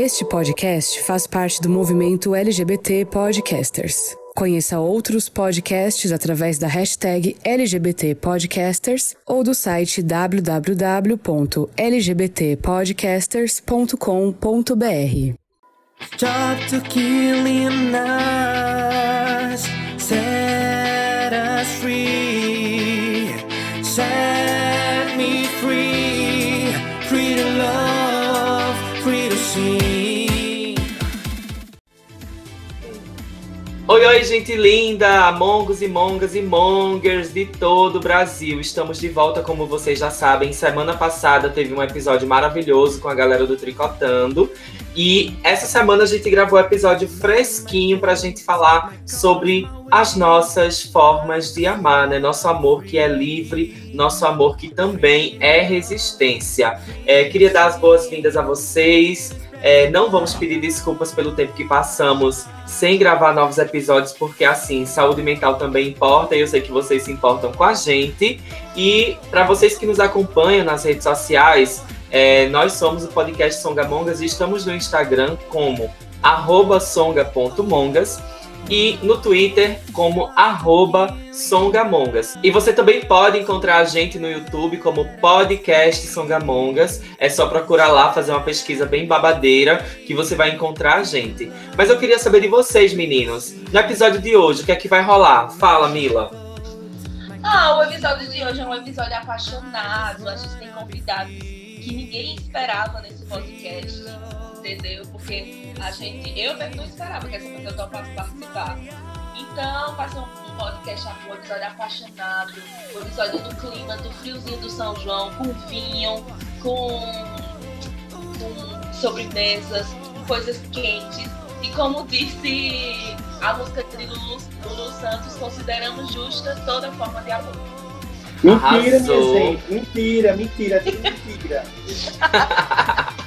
Este podcast faz parte do movimento LGBT Podcasters. Conheça outros podcasts através da hashtag LGBT Podcasters ou do site www.lgbtpodcasters.com.br. Stop to killing us, set us free, set Oi, oi, gente linda! Mongos e mongas e mongers de todo o Brasil. Estamos de volta, como vocês já sabem. Semana passada teve um episódio maravilhoso com a galera do Tricotando. E essa semana a gente gravou um episódio fresquinho pra gente falar sobre as nossas formas de amar, né? Nosso amor que é livre, nosso amor que também é resistência. É, queria dar as boas-vindas a vocês. É, não vamos pedir desculpas pelo tempo que passamos sem gravar novos episódios, porque assim, saúde mental também importa e eu sei que vocês se importam com a gente. E para vocês que nos acompanham nas redes sociais, é, nós somos o podcast Songamongas e estamos no Instagram como songa.mongas e no Twitter como Songamongas. E você também pode encontrar a gente no YouTube como podcast Songamongas. É só procurar lá, fazer uma pesquisa bem babadeira que você vai encontrar a gente. Mas eu queria saber de vocês, meninos. No episódio de hoje, o que é que vai rolar? Fala, Mila. Ah, o episódio de hoje é um episódio apaixonado. A gente tem convidados que ninguém esperava nesse podcast, entendeu? Porque a gente, eu mesmo não esperava que essa pessoa topasse participar. Então, vai um, podcast, um episódio apaixonado, um episódio do clima, do friozinho do São João, com vinho, com, com sobremesas, coisas quentes. E como disse a música de Lulu, Lulu Santos, consideramos justa toda forma de amor. Mentira, Arrasou. minha gente. Mentira, mentira, mentira.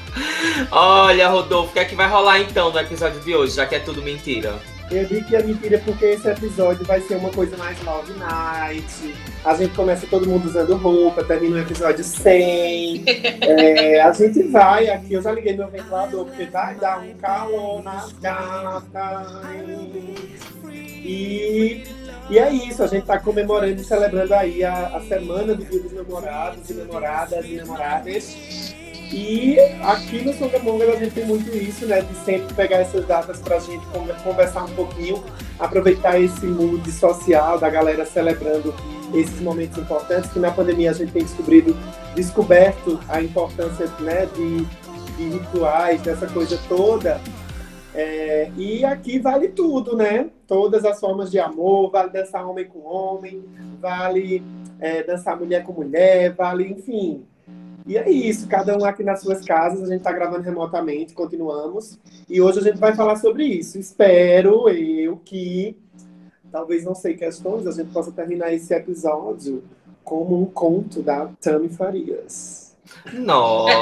Olha, Rodolfo, o que é que vai rolar então no episódio de hoje, já que é tudo mentira? Eu digo que é mentira porque esse episódio vai ser uma coisa mais love night. A gente começa todo mundo usando roupa, termina o episódio sem. É, a gente vai aqui, eu já liguei meu ventilador, porque vai dar um calor nas gatas. E, e é isso, a gente tá comemorando e celebrando aí a, a semana do Dia dos Namorados e Namoradas e Namoradas. E aqui no Songamongas a gente tem muito isso, né? De sempre pegar essas datas pra gente conver- conversar um pouquinho, aproveitar esse mood social da galera celebrando esses momentos importantes, que na pandemia a gente tem descobrido, descoberto a importância né, de, de rituais, dessa coisa toda. É, e aqui vale tudo, né? Todas as formas de amor, vale dançar homem com homem, vale é, dançar mulher com mulher, vale, enfim. E é isso, cada um aqui nas suas casas, a gente está gravando remotamente, continuamos. E hoje a gente vai falar sobre isso. Espero eu que, talvez não sei questões, a gente possa terminar esse episódio como um conto da Tami Farias. Nossa!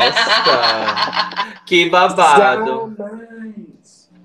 que babado! Jamais!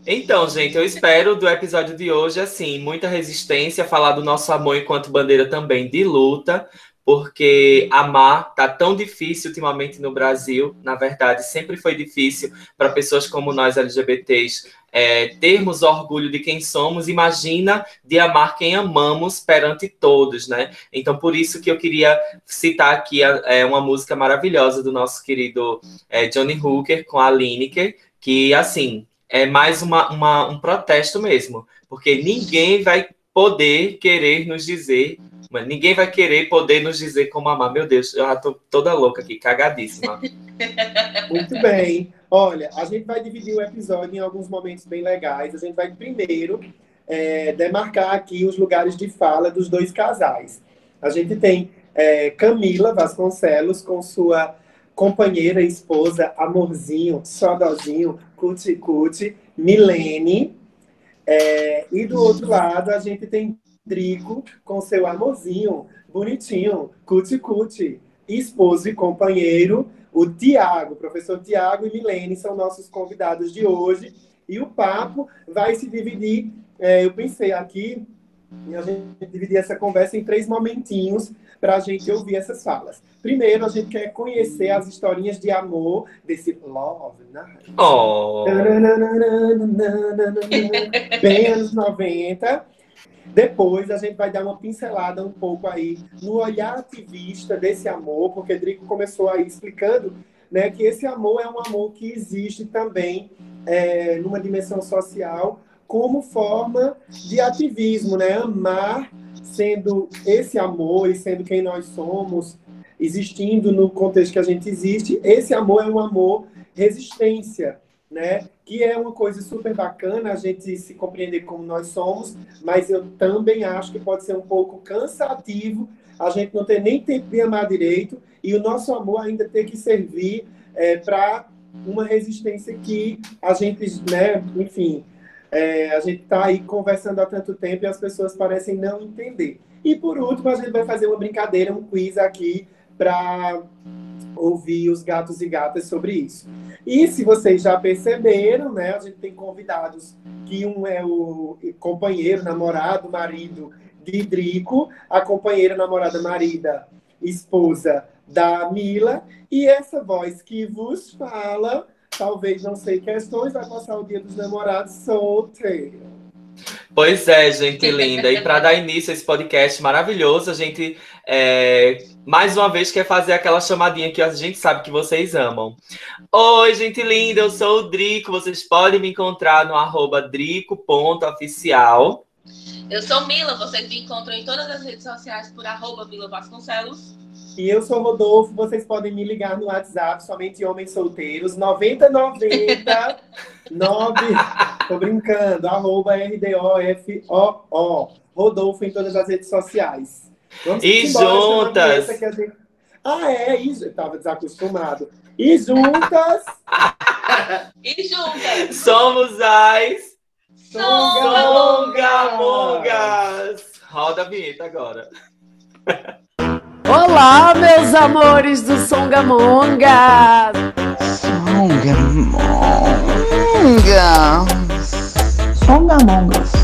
Então, gente, eu espero do episódio de hoje, assim, muita resistência, falar do nosso amor enquanto bandeira também de luta, porque amar tá tão difícil ultimamente no Brasil. Na verdade, sempre foi difícil para pessoas como nós LGBTs é, termos orgulho de quem somos. Imagina de amar quem amamos perante todos, né? Então, por isso que eu queria citar aqui é, uma música maravilhosa do nosso querido é, Johnny Hooker com a Lineker, que assim é mais uma, uma, um protesto mesmo, porque ninguém vai poder querer nos dizer, mas ninguém vai querer poder nos dizer como amar. Meu Deus, eu já tô toda louca aqui, cagadíssima. Muito bem. Olha, a gente vai dividir o episódio em alguns momentos bem legais. A gente vai primeiro é, demarcar aqui os lugares de fala dos dois casais. A gente tem é, Camila Vasconcelos com sua companheira esposa, amorzinho, xodózinho, cuti-cuti, Milene. É, e do outro lado, a gente tem Drico com seu amorzinho, bonitinho, cuti-cuti, esposo e companheiro, o Tiago, professor Tiago e Milene são nossos convidados de hoje. E o papo vai se dividir. é, eu pensei aqui E a gente dividir essa conversa em três momentinhos para a gente ouvir essas falas. Primeiro, a gente quer conhecer as historinhas de amor desse Love Night. Oh. Bem anos 90. Depois a gente vai dar uma pincelada um pouco aí no olhar ativista desse amor, porque Drico começou aí explicando né, que esse amor é um amor que existe também é, numa dimensão social como forma de ativismo, né? Amar sendo esse amor e sendo quem nós somos, existindo no contexto que a gente existe, esse amor é um amor resistência, né? Que é uma coisa super bacana a gente se compreender como nós somos, mas eu também acho que pode ser um pouco cansativo a gente não ter nem tempo de amar direito e o nosso amor ainda ter que servir é, para uma resistência que a gente, né, enfim, é, a gente está aí conversando há tanto tempo e as pessoas parecem não entender. E por último, a gente vai fazer uma brincadeira, um quiz aqui para ouvir os gatos e gatas sobre isso. E se vocês já perceberam, né, a gente tem convidados que um é o companheiro, namorado, marido de Drico, a companheira, namorada, marida, esposa da Mila, e essa voz que vos fala talvez não sei questões, vai passar o dia dos namorados solteiro. Pois é, gente linda. E para dar início a esse podcast maravilhoso, a gente é, mais uma vez quer fazer aquela chamadinha que a gente sabe que vocês amam. Oi, gente linda, eu sou o Drico. Vocês podem me encontrar no arroba drico.oficial. Eu sou Mila, vocês me encontram em todas as redes sociais por arroba Mila Vasconcelos. E eu sou Rodolfo, vocês podem me ligar no WhatsApp, somente homens solteiros, 9090 9. Tô brincando, arroba RDOFOO. Rodolfo em todas as redes sociais. Vamos e juntas! Ah, é, isso. Eu tava desacostumado. E juntas. e juntas. Somos as. Songamongas! Roda a vinheta agora. Olá, meus amores do Songamonga! Songamonga. Songamongas.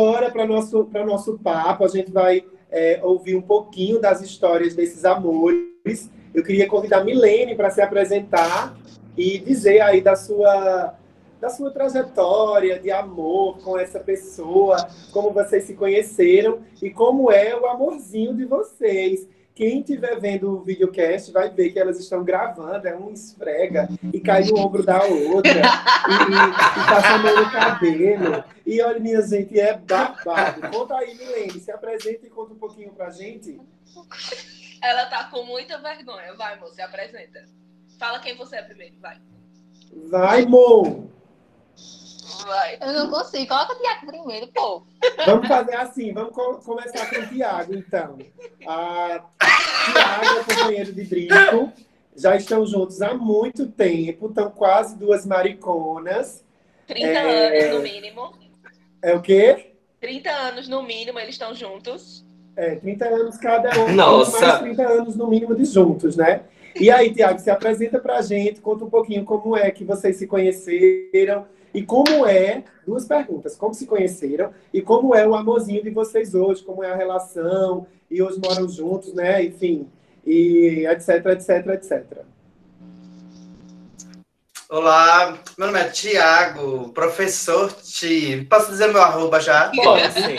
Agora para nosso, nosso papo. A gente vai é, ouvir um pouquinho das histórias desses amores. Eu queria convidar a Milene para se apresentar e dizer aí da sua, da sua trajetória de amor com essa pessoa, como vocês se conheceram e como é o amorzinho de vocês. Quem estiver vendo o videocast vai ver que elas estão gravando, é um esfrega e cai no ombro da outra e, e passa a mão no cabelo. E olha, minha gente, é babado. Conta aí, Milene, se apresenta e conta um pouquinho pra gente. Ela tá com muita vergonha. Vai, moça, se apresenta. Fala quem você é primeiro, vai. Vai, Mo! Vai. Eu não consigo. Coloca o Tiago primeiro, pô. Vamos fazer assim, vamos co começar com o Tiago, então. A Tiago é companheiro de Drico, já estão juntos há muito tempo, estão quase duas mariconas. 30 é... anos no mínimo. É o quê? 30 anos no mínimo, eles estão juntos. É, 30 anos cada um. Nossa! Mais 30 anos no mínimo de juntos, né? E aí, Tiago, se apresenta pra gente, conta um pouquinho como é que vocês se conheceram, e como é, duas perguntas, como se conheceram e como é o amorzinho de vocês hoje, como é a relação, e hoje moram juntos, né? Enfim, e etc, etc, etc. Olá, meu nome é Tiago, professor Ti. Posso dizer meu arroba já? Pode, sim.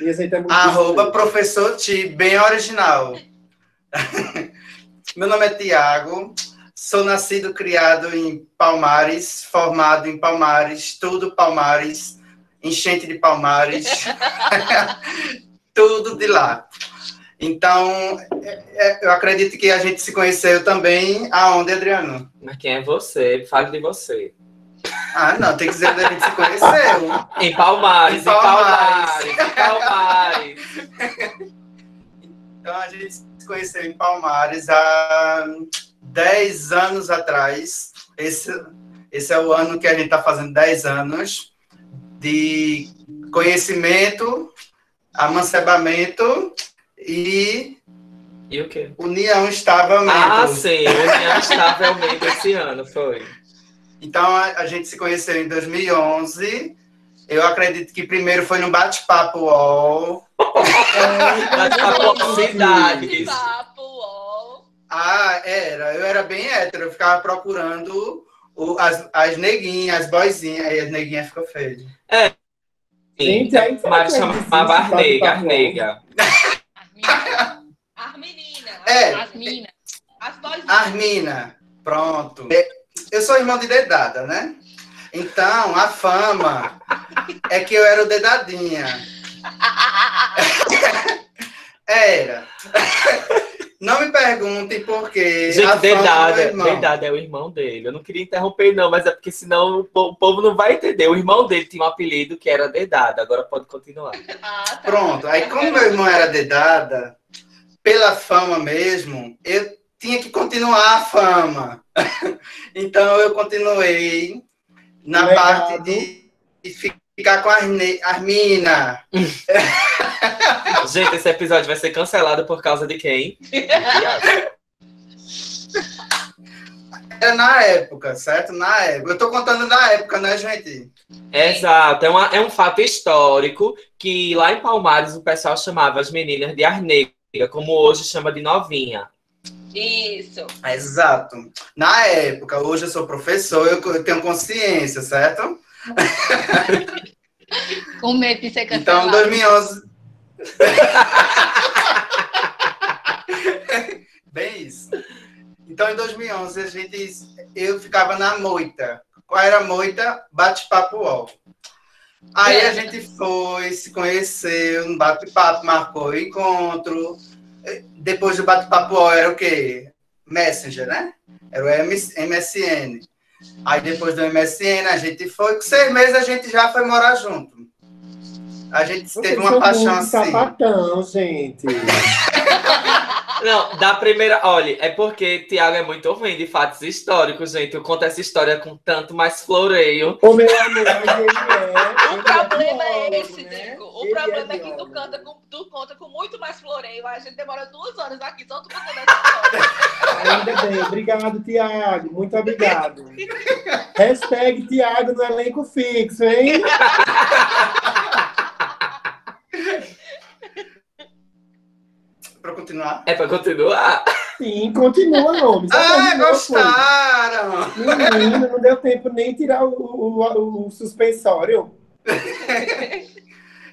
é arroba professor Ti, bem original. meu nome é Tiago, Sou nascido, criado em Palmares, formado em Palmares, tudo Palmares, enchente de Palmares, tudo de lá. Então, é, é, eu acredito que a gente se conheceu também aonde, Adriano? Mas quem é você? Fale de você. Ah, não, tem que dizer onde a gente se conheceu. Em Palmares, em Palmares, em Palmares. Em Palmares. Então a gente se conheceu em Palmares há 10 anos atrás. Esse, esse é o ano que a gente está fazendo 10 anos de conhecimento, amancebamento e E o quê? união estavelmente. Ah, sim, união estavelmente esse ano, foi. Então a, a gente se conheceu em 2011. Eu acredito que primeiro foi no bate-papo UOL. Bate-papo cidades. Papo, ó. Ah, era. Eu era bem hétero. Eu ficava procurando o- as, as neguinhas, as boizinhas. Aí as neguinhas ficam feias. Gente, aí Mário chamava bate-papo Arneiga. As meninas. É. As minas. As boizinhas. Armina, pronto. Eu sou irmão de dedada, né? Então, a fama é que eu era o dedadinha. Era. Não me perguntem por quê. Gente, Dedada, irmão. Dedada é o irmão dele. Eu não queria interromper, não, mas é porque senão o po- o povo não vai entender. O irmão dele tinha um apelido que era Dedada. Agora pode continuar. Ah, tá. Pronto. Aí, como meu irmão era dedada, pela fama mesmo, eu tinha que continuar a fama. Então, eu continuei na Legado. parte de, ficar com a Arne- Armina. Gente, esse episódio vai ser cancelado por causa de quem? Era na época, certo? Na época. Eu tô contando na época, né, gente? Exato, é, uma- é um fato histórico que lá em Palmares o pessoal chamava as meninas de Arneiga, como hoje chama de novinha. Isso. Exato. Na época, hoje eu sou professor, eu tenho consciência, certo? Com medo de ser Então, cancelado. 2011. Bem isso. Então, em 2011, a gente, eu ficava na moita. Qual era a moita? Bate-papo UOL. Aí a gente foi, se conheceu, no bate-papo, marcou encontro. Depois do bate-papo UOL era o quê? Messenger, né? Era o MS MSN. Aí depois do MSN a gente foi, com seis meses a gente já foi morar junto. A gente Vocês teve uma paixão assim. sapatão, gente. Não, da primeira. Olha, é porque Tiago é muito ruim de fatos históricos, gente. Eu conto essa história com tanto mais floreio. Ô, meu amor, mas ele é. O problema é biólogo, esse, né? Diego. O Ele problema é, que tu, canta com, tu conta com muito mais floreio. A gente demora duas horas aqui só tu contando essa história. Ainda bem. Obrigado, Tiago. Muito obrigado. Hashtag Tiago no elenco fixo, hein? Pra continuar. É pra continuar? Sim, continua, homem. Só Ah, gostaram! Menino, não deu tempo nem tirar o, o, o suspensório.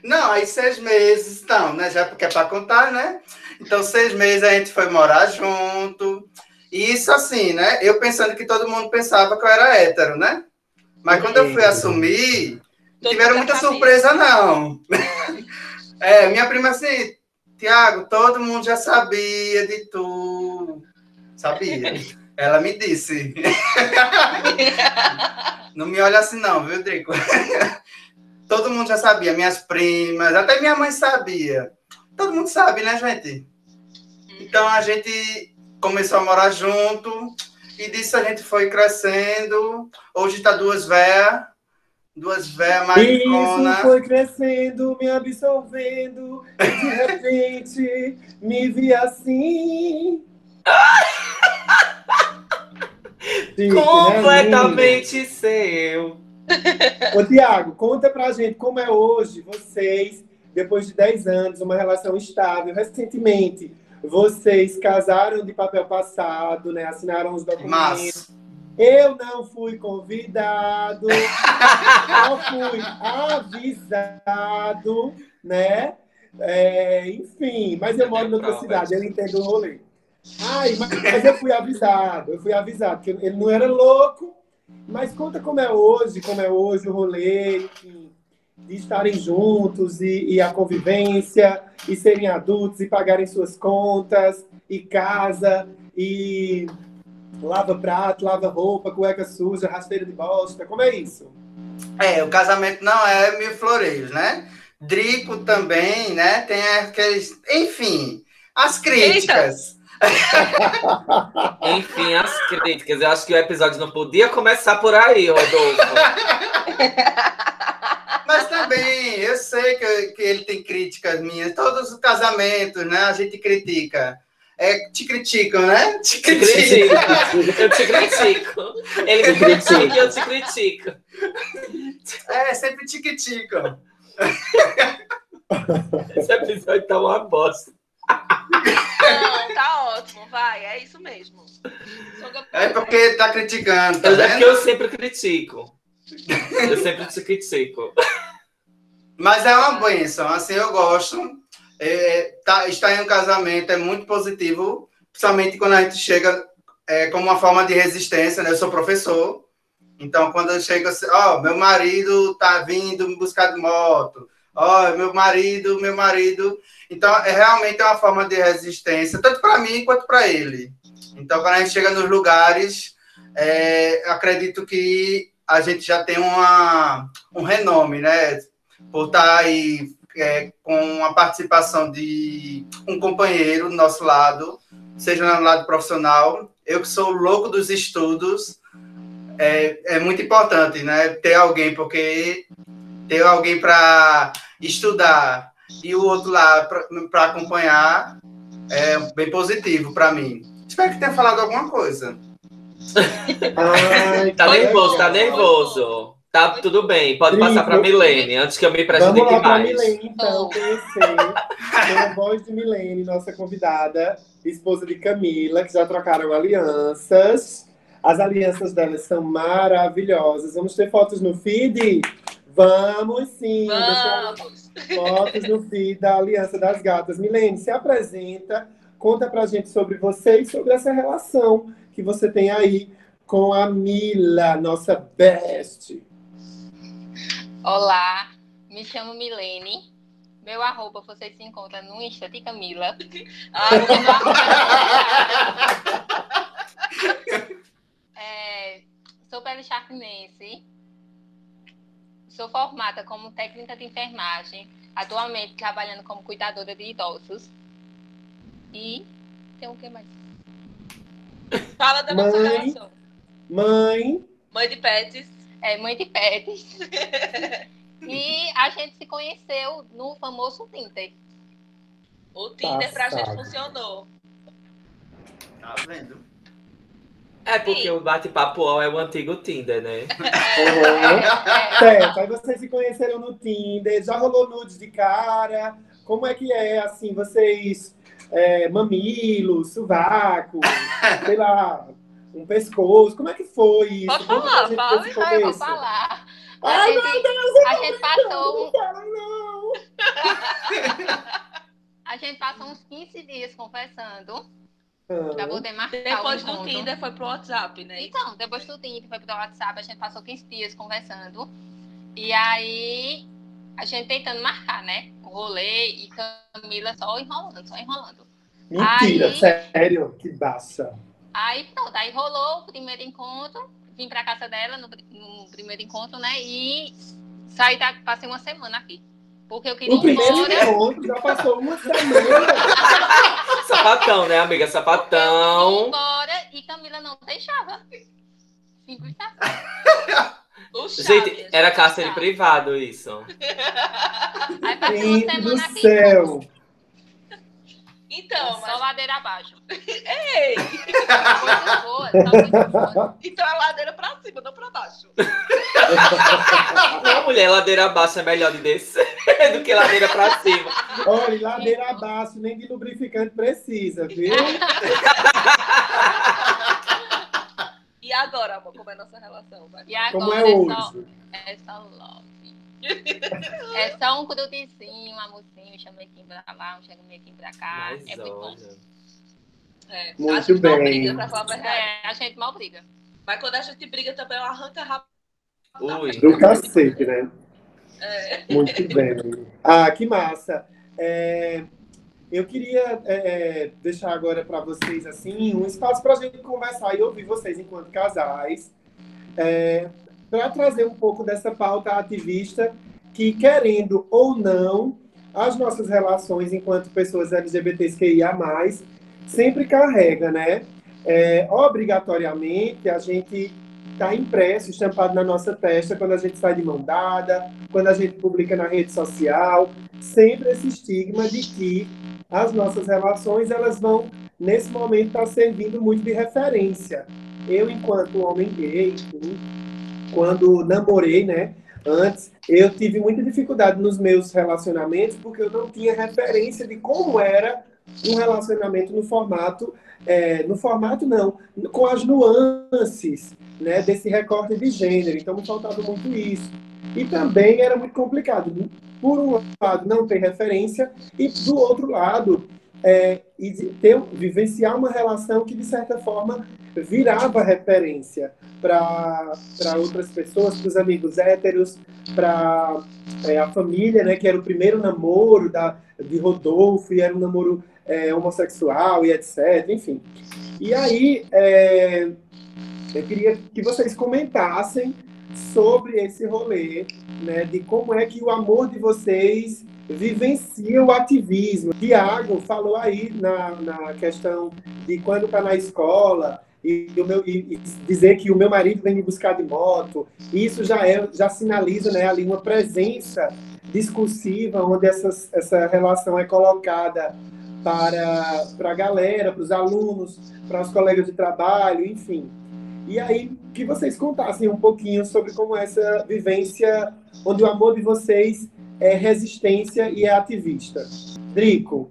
Não, aí seis meses, então, né? Já porque é pra contar, né? Então, seis meses a gente foi morar junto. E isso assim, né? Eu pensando que todo mundo pensava que eu era hétero, né? Mas quando eu fui assumir, tiveram muita surpresa, não. É, minha prima assim, Tiago, todo mundo já sabia de tu. Sabia. Ela me disse. Não me olha assim, não, viu, Drico? Todo mundo já sabia, minhas primas, até minha mãe sabia. Todo mundo sabe, né, gente? Então a gente começou a morar junto e disso a gente foi crescendo. Hoje tá duas véias, duas Isso mariconas. foi crescendo, me absorvendo. E de repente, me vi assim. Né, Completamente seu. Ô, Tiago, conta pra gente como é hoje, vocês, depois de 10 anos, uma relação estável, recentemente, vocês casaram de papel passado, né? Assinaram os documentos. Mas, Eu não fui convidado, não fui avisado, né? É, enfim, mas eu moro em outra cidade, eu entendo o rolê. Ai, mas, mas eu fui avisado, eu fui avisado, que ele não era louco, mas conta como é hoje, como é hoje o rolê, enfim, de estarem juntos e, e a convivência, e serem adultos e pagarem suas contas, e casa, e lava prato, lava roupa, cueca suja, rasteira de bosta, como é isso? é, o casamento não é mil floreios, né? Drico também, né? Tem aqueles. Enfim, As críticas. Enfim, as críticas. Eu acho que o episódio não podia começar por aí, Rodolfo. Mas também, eu sei que, que ele tem críticas minhas. Todos os casamentos, né? A gente critica. É, te criticam, né? Te critico. Eu te critico. Ele me critica e eu te critico. É, sempre te criticam. Esse episódio tá uma bosta. Não, tá ótimo, vai, é isso mesmo. É porque tá criticando, tá é porque eu sempre critico. Eu sempre te critico. Mas é uma benção, assim, eu gosto. É, tá, estar em um casamento é muito positivo, principalmente quando a gente chega é, como uma forma de resistência, né? Eu sou professor, então quando eu chego assim, ó, meu marido tá vindo me buscar de moto, ó, meu marido, meu marido. Então, é realmente uma forma de resistência, tanto para mim quanto para ele. Então, quando a gente chega nos lugares, é, acredito que a gente já tem uma, um renome, né? Por estar aí é, com a participação de um companheiro do nosso lado, seja no lado profissional. Eu que sou louco dos estudos, é, é muito importante, né? Ter alguém, porque ter alguém para estudar e o outro lá para acompanhar é bem positivo para mim. Espero que tenha falado alguma coisa. Ai, Tá nervoso, tá nervoso. Tá tudo bem, pode passar pra Milene, antes que eu me Vamos prejudique lá para mais. Milene, então, conhecer a voz de Milene, nossa convidada, esposa de Camila, que já trocaram alianças. As alianças delas são maravilhosas. Vamos ter fotos no feed? Vamos sim! Vamos. fotos no feed da Aliança das Gatas. Milene, se apresenta, conta pra gente sobre você e sobre essa relação que você tem aí com a Mila, nossa best. Olá, me chamo Milene. Meu arroba você se encontra no Insta de Camila. Ah, É, sou pele charquinense. Sou formada como técnica de enfermagem. Atualmente trabalhando como cuidadora de idosos. E tem o que mais? Fala da nossa Mãe. relação. Mãe, Mãe de pets. É mãe de pets. e a gente se conheceu no famoso Tinder. O Tinder pra gente Passado. funcionou. Tá vendo? É porque o bate-papo é o antigo Tinder, né? Uhum. Certo, aí vocês se conheceram no Tinder, já rolou nudes de cara. Como é que é, assim, vocês... É, mamilo, sovaco, sei lá, um pescoço. Como é que foi isso? Pode falar, fala. eu vou falar. A Ai, gente, meu Deus, a gente passou não a gente passou uns 15 dias conversando Ah, pra poder marcar Depois do. Tinder foi pro WhatsApp, né? Então, depois do Tinder, foi pro WhatsApp, a gente passou 15 dias conversando. E aí, a gente tentando marcar, né? O rolê e Camila só enrolando, só enrolando. Mentira, Aí- sério, que baixa. Aí pronto, aí rolou o primeiro encontro, vim pra casa dela no, no primeiro encontro, né? E saí da, passei uma semana aqui. Porque eu queria O ir primeiro embora. encontro já passou uma semana. Sapatão, né, amiga? Ir Sapatão. embora e Camila não deixava. Simples assim. Gente, era cárcere privado isso. Aí passei uma Gente do semana aqui. céu. Então, Só mas... ladeira abaixo. Ei, só coisas boas. então a ladeira pra cima, não pra baixo. Não, mulher, ladeira abaixo é melhor de descer do que ladeira pra cima. Olha, ladeira abaixo, nem de lubrificante precisa, viu? E agora, amor, como é a nossa relação? Vai. E agora Como é é, só, hoje? é só love. É só um crudizinho, um amorzinho, um chamequinho pra lá, um chamequinho pra cá. Mas é muito bom. olha. É, Muito a gente bem. briga, pra falar a verdade. É, a gente mal briga. Mas quando a gente briga também, ela arranca rápido. Ui. Do cacete, né? É. Muito bem. Ah, que massa. É, eu queria é, é, deixar agora para vocês assim um espaço para a gente conversar e ouvir vocês enquanto casais, para trazer um pouco dessa pauta ativista que, querendo ou não, as nossas relações enquanto pessoas LGBTQIA+, sempre carrega, né? É, obrigatoriamente, a gente está impresso, estampado na nossa testa quando a gente sai de mão dada, quando a gente publica na rede social, sempre esse estigma de que as nossas relações elas vão nesse momento estar tá servindo muito de referência. Eu, enquanto homem gay, quando namorei, né, antes, eu tive muita dificuldade nos meus relacionamentos porque eu não tinha referência de como era um relacionamento no formato, é, no formato não, com as nuances, né, desse recorte de gênero. Então me faltava muito isso. E também era muito complicado. Por um lado, não ter referência, e do outro lado, é, ter, vivenciar uma relação que, de certa forma, virava referência para outras pessoas, para os amigos héteros, para é, a família, né, que era o primeiro namoro da, de Rodolfo, e era um namoro é, homossexual e etc. Enfim. E aí, é, eu queria que vocês comentassem sobre esse rolê, né, de como é que o amor de vocês vivencia o ativismo. Tiago falou aí na, na questão de quando está na escola e, meu, e, dizer que o meu marido vem me buscar de moto. Isso já é já sinaliza né, ali uma presença discursiva onde essas, essa relação é colocada para, para a galera, para os alunos, para os colegas de trabalho, enfim. E aí, que vocês contassem um pouquinho sobre como é essa vivência, onde o amor de vocês é resistência e é ativista. Drico.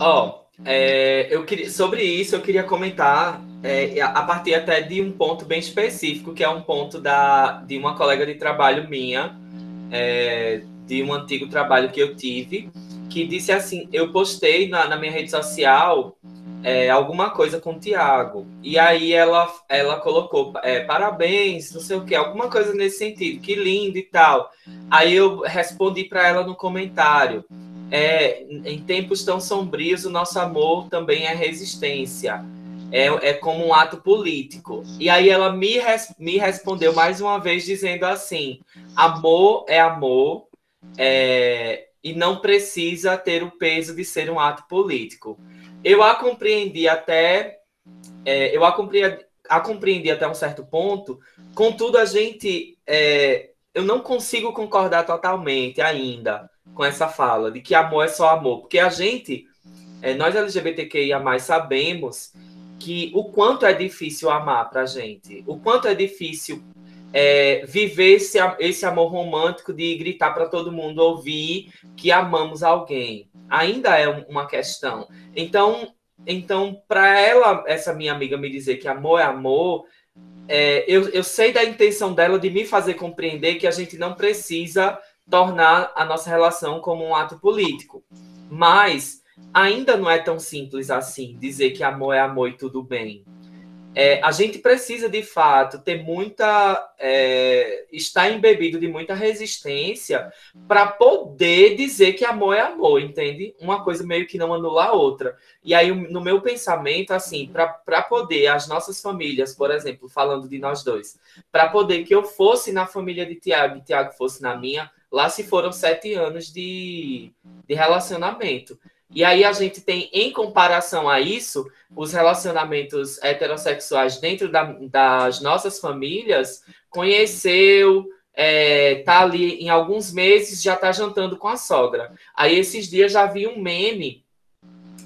Ó, oh, é, eu queria, sobre isso eu queria comentar é, a partir até de um ponto bem específico, que é um ponto da, de uma colega de trabalho minha, é, de um antigo trabalho que eu tive, que disse assim: eu postei na, na minha rede social é, alguma coisa com o Tiago. E aí ela, ela colocou é, parabéns, não sei o que, alguma coisa nesse sentido, que lindo e tal. Aí eu respondi para ela no comentário. É, em tempos tão sombrios, o nosso amor também é resistência. É, é como um ato político. E aí ela me, res, me respondeu mais uma vez dizendo assim: amor é amor, é, e não precisa ter o peso de ser um ato político. Eu a compreendi até. É, eu a compreendi, a compreendi até um certo ponto, contudo, a gente. É, eu não consigo concordar totalmente ainda com essa fala de que amor é só amor, porque a gente, é, nós LGBTQIA, sabemos que o quanto é difícil amar pra gente, o quanto é difícil é, viver esse, esse amor romântico de gritar para todo mundo ouvir que amamos alguém. Ainda é uma questão. Então, então para ela, essa minha amiga me dizer que amor é amor, é, eu, eu sei da intenção dela de me fazer compreender que a gente não precisa tornar a nossa relação como um ato político. Mas ainda não é tão simples assim dizer que amor é amor e tudo bem é, a gente precisa de fato ter muita é, estar embebido de muita resistência para poder dizer que amor é amor, entende? Uma coisa meio que não anula a outra. E aí, no meu pensamento, assim, para poder as nossas famílias, por exemplo, falando de nós dois, para poder que eu fosse na família de Tiago e Tiago fosse na minha, lá se foram sete anos de, de relacionamento. E aí a gente tem, em comparação a isso, os relacionamentos heterossexuais dentro da, das nossas famílias, conheceu, é, tá ali em alguns meses, já tá jantando com a sogra. Aí esses dias já vi um meme,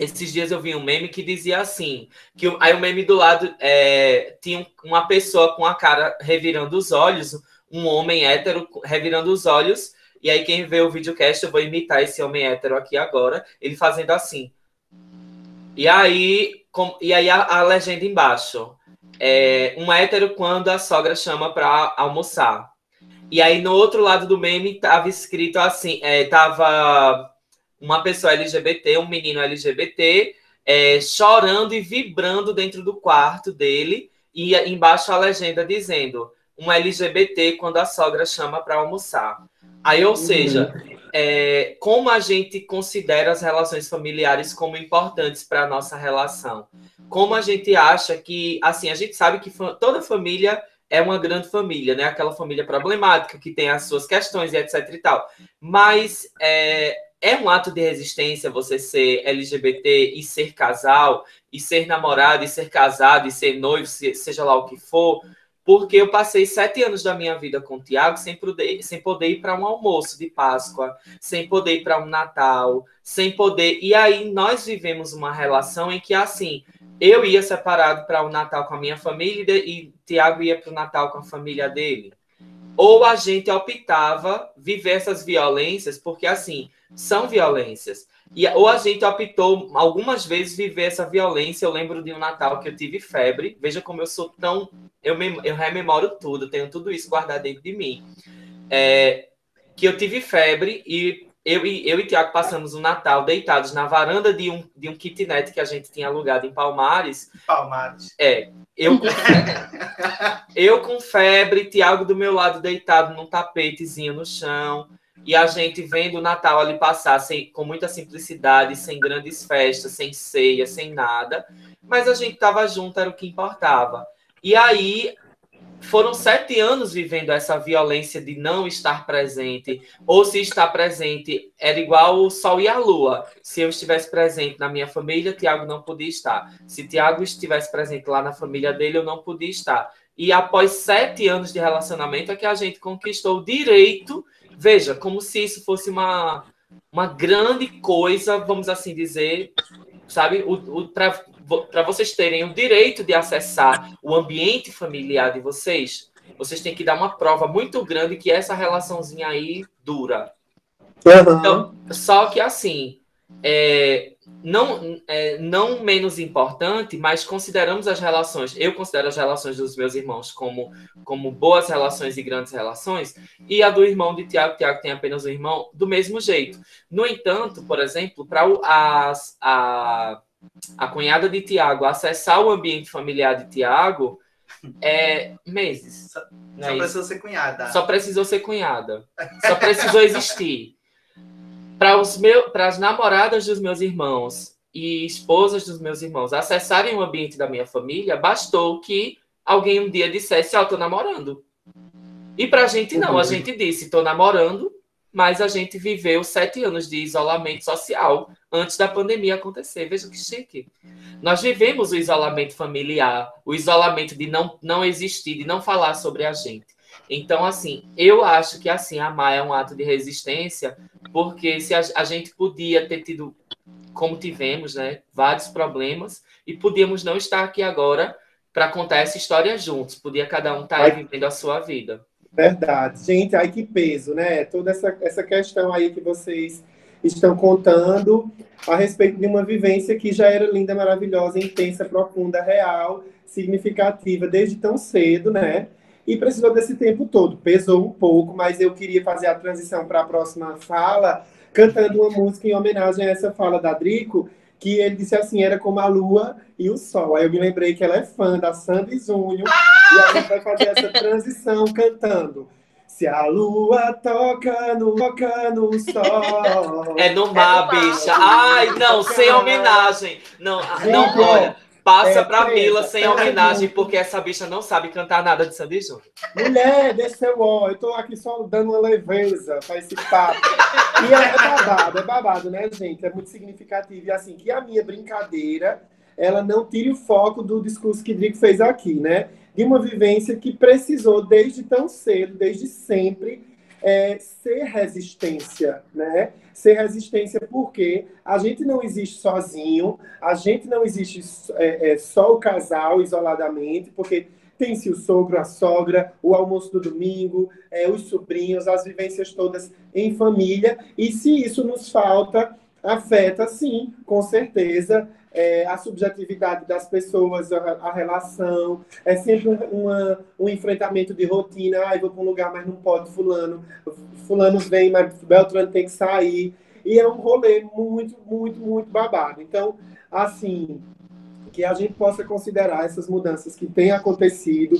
esses dias eu vi um meme que dizia assim, que aí o meme do lado é, tinha uma pessoa com a cara revirando os olhos, um homem hétero revirando os olhos, e aí, quem vê o videocast, eu vou imitar esse homem hétero aqui agora, ele fazendo assim. E aí, com, e aí a, a legenda embaixo. É, um hétero quando a sogra chama para almoçar. E aí, no outro lado do meme, tava escrito assim: é, tava uma pessoa LGBT, um menino LGBT, é, chorando e vibrando dentro do quarto dele, e embaixo a legenda dizendo: um LGBT quando a sogra chama para almoçar. Aí, ou seja, uhum. é, como a gente considera as relações familiares como importantes para a nossa relação? Como a gente acha que, assim, a gente sabe que toda família é uma grande família, né? Aquela família problemática que tem as suas questões e etc e tal. Mas é, é um ato de resistência você ser LGBT e ser casal, e ser namorado, e ser casado, e ser noivo, seja lá o que for, porque eu passei sete anos da minha vida com o Tiago sem poder, sem poder ir para um almoço de Páscoa, sem poder ir para um Natal, sem poder. E aí nós vivemos uma relação em que, assim, eu ia separado para o um Natal com a minha família e Tiago ia para o Natal com a família dele. Ou a gente optava viver essas violências, porque, assim, são violências. E, ou a gente optou algumas vezes viver essa violência. Eu lembro de um Natal que eu tive febre. Veja como eu sou tão. Eu, me, eu rememoro tudo, tenho tudo isso guardado dentro de mim. É, que eu tive febre e eu e, eu e Tiago passamos o Natal deitados na varanda de um, de um kitnet que a gente tinha alugado em Palmares. Palmares. É. Eu com febre, eu com febre Tiago do meu lado deitado num tapetezinho no chão. E a gente vendo o Natal ali passar sem, com muita simplicidade, sem grandes festas, sem ceia, sem nada. Mas a gente estava junto, era o que importava. E aí foram sete anos vivendo essa violência de não estar presente, ou se estar presente era igual o sol e a lua. Se eu estivesse presente na minha família, Tiago não podia estar. Se Tiago estivesse presente lá na família dele, eu não podia estar. E após sete anos de relacionamento é que a gente conquistou o direito Veja, como se isso fosse uma, uma grande coisa, vamos assim dizer, sabe? O, o Para vocês terem o direito de acessar o ambiente familiar de vocês, vocês têm que dar uma prova muito grande que essa relaçãozinha aí dura. Uhum. Então, só que assim, é, não, é, não menos importante, mas consideramos as relações, eu considero as relações dos meus irmãos como, como boas relações e grandes relações, e a do irmão de Tiago, Tiago tem apenas um irmão, do mesmo jeito. No entanto, por exemplo, para a, a, a cunhada de Tiago acessar o ambiente familiar de Tiago, é meses. Só, só é precisou ser cunhada. Só precisou ser cunhada. Só precisou existir para os para as namoradas dos meus irmãos e esposas dos meus irmãos acessarem o ambiente da minha família, bastou que alguém um dia dissesse, ó, oh, tô namorando. E para a gente não, a gente disse, tô namorando, mas a gente viveu sete anos de isolamento social antes da pandemia acontecer. Veja que chique. Nós vivemos o isolamento familiar, o isolamento de não, não existir, de não falar sobre a gente. Então, assim, eu acho que assim amar é um ato de resistência, porque se a, a gente podia ter tido, como tivemos, né, vários problemas, e podíamos não estar aqui agora para contar essa história juntos. Podia cada um estar tá vivendo a sua vida. Verdade. Gente, ai que peso, né? Toda essa, essa questão aí que vocês estão contando a respeito de uma vivência que já era linda, maravilhosa, intensa, profunda, real, significativa desde tão cedo, né? E precisou desse tempo todo. Pesou um pouco, mas eu queria fazer a transição para a próxima fala, cantando uma música em homenagem a essa fala da Drico, que ele disse assim, era como a lua e o sol. Aí eu me lembrei que ela é fã da Sandy Júnior, e a gente vai fazer essa transição cantando. Se a lua toca no, toca no sol. É no mar, bicha. Ai, não, sem homenagem. Não, não, olha. Passa é, pra preta, Mila sem homenagem, porque essa bicha não sabe cantar nada de Sandy Júnior. Mulher, desceu ó. Eu tô aqui só dando uma leveza pra esse papo. E é, é babado, é babado, né, gente? É muito significativo. E assim, que a minha brincadeira, ela não tire o foco do discurso que Drico fez aqui, né? De uma vivência que precisou desde tão cedo, desde sempre, é, ser resistência, né? Ser resistência porque a gente não existe sozinho, a gente não existe é, é, só o casal isoladamente, porque tem-se o sogro, a sogra, o almoço do domingo, é, os sobrinhos, as vivências todas em família, e se isso nos falta, afeta sim, com certeza, é, a subjetividade das pessoas, a, a relação, é sempre um, uma, um enfrentamento de rotina, ah, vou para um lugar, mas não pode, fulano, fulano vem, mas Beltrano tem que sair, e é um rolê muito, muito, muito babado. Então, assim, que a gente possa considerar essas mudanças que têm acontecido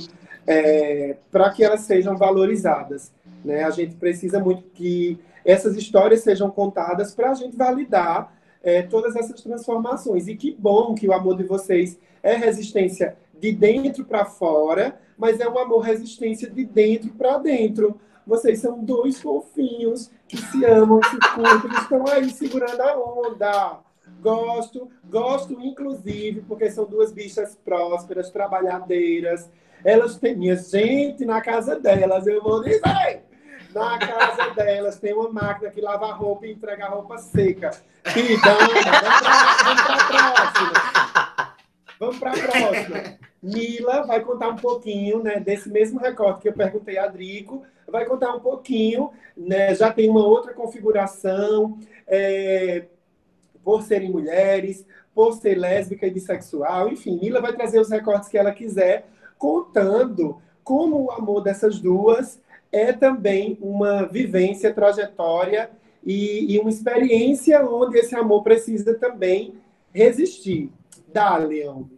é, para que elas sejam valorizadas. Né? A gente precisa muito que essas histórias sejam contadas para a gente validar é, todas essas transformações. E que bom que o amor de vocês é resistência de dentro para fora, mas é um amor resistência de dentro para dentro. Vocês são dois fofinhos que se amam, se curtem, estão aí segurando a onda. Gosto, gosto inclusive, porque são duas bichas prósperas, trabalhadeiras. Elas têm, minha gente, na casa delas, eu vou dizer, na casa delas tem uma máquina que lava roupa e entrega roupa seca. Então, vamos para a próxima. Vamos para a próxima. Mila vai contar um pouquinho né, desse mesmo recorte que eu perguntei a Drico. Vai contar um pouquinho, né, já tem uma outra configuração, é, por serem mulheres, por ser lésbica e bissexual, enfim, Mila vai trazer os recortes que ela quiser, contando como o amor dessas duas é também uma vivência, trajetória e, e uma experiência onde esse amor precisa também resistir. Dá, Leão.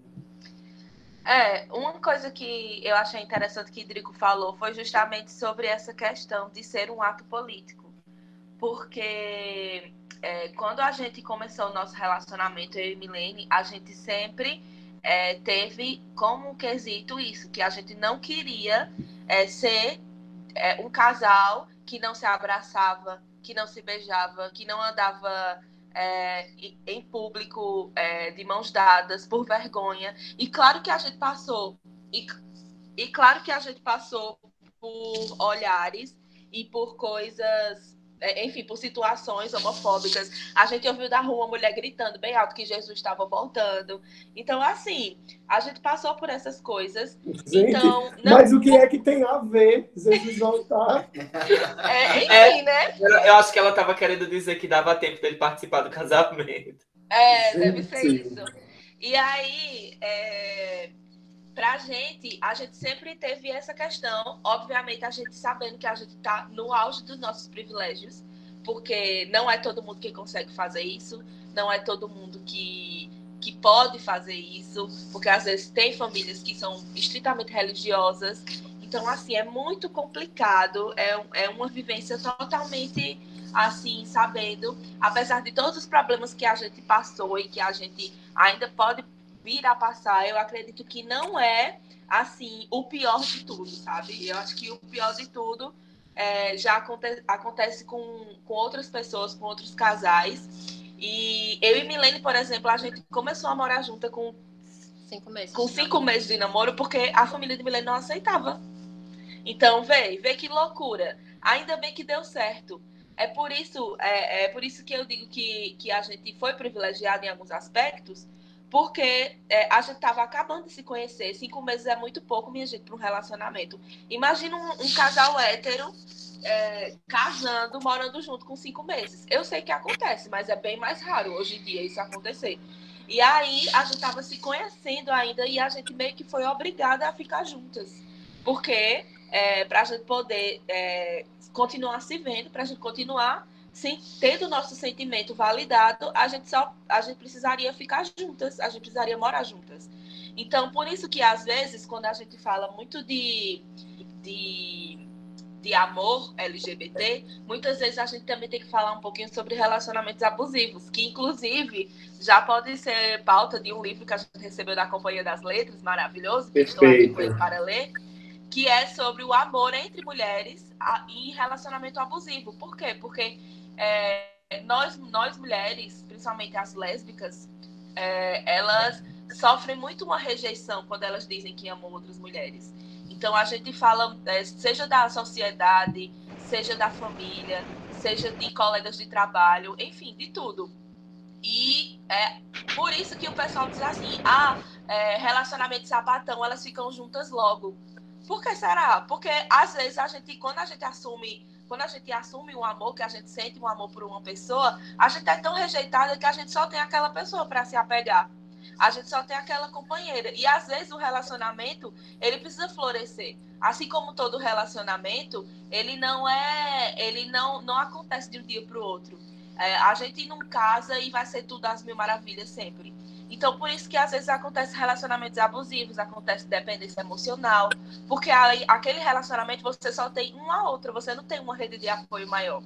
É, uma coisa que eu achei interessante que Drico falou foi justamente sobre essa questão de ser um ato político. Porque é, quando a gente começou o nosso relacionamento, eu e Milene, a gente sempre é, teve como quesito isso, que a gente não queria é, ser é, um casal que não se abraçava, que não se beijava, que não andava é, em público é, de mãos dadas por vergonha. E claro que a gente passou, e, e claro que a gente passou por olhares e por coisas enfim, por situações homofóbicas. A gente ouviu da rua uma mulher gritando bem alto que Jesus estava voltando. Então, assim, a gente passou por essas coisas. Gente, então, não... Mas o que é que tem a ver Jesus voltar? É, enfim, é, né? Eu acho que ela estava querendo dizer que dava tempo dele participar do casamento. É, gente. deve ser isso. E aí, é pra gente, a gente sempre teve essa questão, obviamente a gente sabendo que a gente tá no auge dos nossos privilégios, porque não é todo mundo que consegue fazer isso, não é todo mundo que, que pode fazer isso, porque às vezes tem famílias que são estritamente religiosas, então assim, é muito complicado, é, é uma vivência totalmente assim, sabendo, apesar de todos os problemas que a gente passou e que a gente ainda pode vir a passar, eu acredito que não é assim o pior de tudo, sabe? Eu acho que o pior de tudo é, já aconte acontece com, com outras pessoas, com outros casais. E eu e Milene, por exemplo, a gente começou a morar junta com cinco meses. Com cinco meses de namoro, porque a família de Milene não aceitava. Então, vê, vê que loucura. Ainda bem que deu certo. É por isso, é, é por isso que eu digo que, que a gente foi privilegiado em alguns aspectos, porque é, a gente estava acabando de se conhecer. Cinco meses é muito pouco, minha gente, para um relacionamento. Imagina um, um casal hétero é, casando, morando junto com cinco meses. Eu sei que acontece, mas é bem mais raro hoje em dia isso acontecer. E aí a gente estava se conhecendo ainda e a gente meio que foi obrigada a ficar juntas. Porque é, para a gente poder é, continuar se vendo, para a gente continuar sem tendo o nosso sentimento validado, a gente só a gente precisaria ficar juntas, a gente precisaria morar juntas. Então, por isso que às vezes quando a gente fala muito de de, de amor LGBT, muitas vezes a gente também tem que falar um pouquinho sobre relacionamentos abusivos, que inclusive já pode ser pauta de um livro que a gente recebeu da Companhia das Letras, maravilhoso, que estou aqui com ele para ler, que é sobre o amor entre mulheres em relacionamento abusivo. Por quê? Porque é, nós, nós mulheres, principalmente as lésbicas, é, elas sofrem muito uma rejeição quando elas dizem que amam outras mulheres. Então a gente fala, é, seja da sociedade, seja da família, seja de colegas de trabalho, enfim, de tudo. E é por isso que o pessoal diz assim: ah, é, relacionamento sapatão, elas ficam juntas logo. Por que será? Porque às vezes a gente, quando a gente assume quando a gente assume um amor, que a gente sente um amor por uma pessoa, a gente é tão rejeitada que a gente só tem aquela pessoa para se apegar. A gente só tem aquela companheira. E às vezes o relacionamento, ele precisa florescer. Assim como todo relacionamento, ele não é, ele não, não acontece de um dia para o outro. É, a gente não casa e vai ser tudo às mil maravilhas sempre. Então, por isso que às vezes acontece relacionamentos abusivos, acontece dependência emocional, porque aí, aquele relacionamento você só tem uma outra, você não tem uma rede de apoio maior.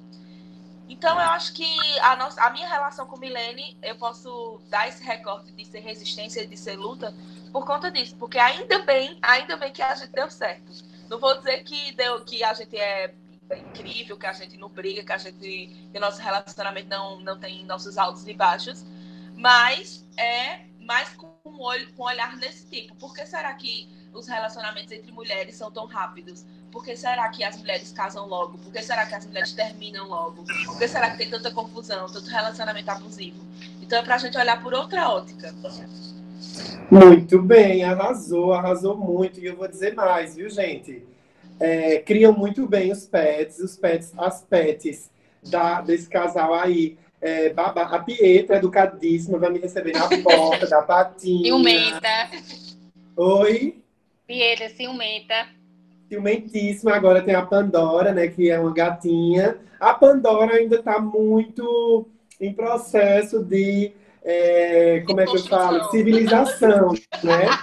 Então, eu acho que a, nossa, a minha relação com Milene, eu posso dar esse recorte de ser resistência, de ser luta, por conta disso, porque ainda bem, ainda bem que a gente deu certo. Não vou dizer que deu que a gente é incrível, que a gente não briga, que a gente que nosso relacionamento não não tem nossos altos e baixos, mas é mais com um olho, com um olhar desse tipo. Por que será que os relacionamentos entre mulheres são tão rápidos? Por que será que as mulheres casam logo? Por que será que as mulheres terminam logo? Por que será que tem tanta confusão, tanto relacionamento abusivo? Então é pra gente olhar por outra ótica. Muito bem, arrasou, arrasou muito. E eu vou dizer mais, viu, gente? É, criam muito bem os pets, os pets, as pets da, desse casal aí. É, baba, a Pietra, educadíssima, vai me receber na porta da patinha. Ciumenta. Oi? Pietra, ciumenta. Ciumentíssima. Agora tem a Pandora, né? Que é uma gatinha. A Pandora ainda está muito em processo de é, como é que eu falo? Civilização, né?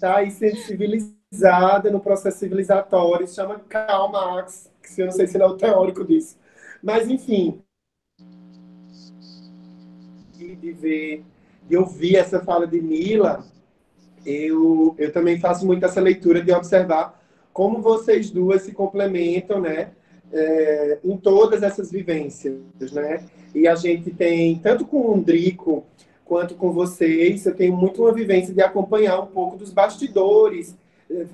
Tá aí sendo civilizada no processo civilizatório, se chama Karl Marx, que eu não sei se ele é o teórico disso. Mas, enfim, de, ver, de ouvir essa fala de Mila, eu, eu também faço muito essa leitura de observar como vocês duas se complementam, né? É, em todas essas vivências, né? E a gente tem, tanto com o Drico quanto com vocês, eu tenho muito uma vivência de acompanhar um pouco dos bastidores,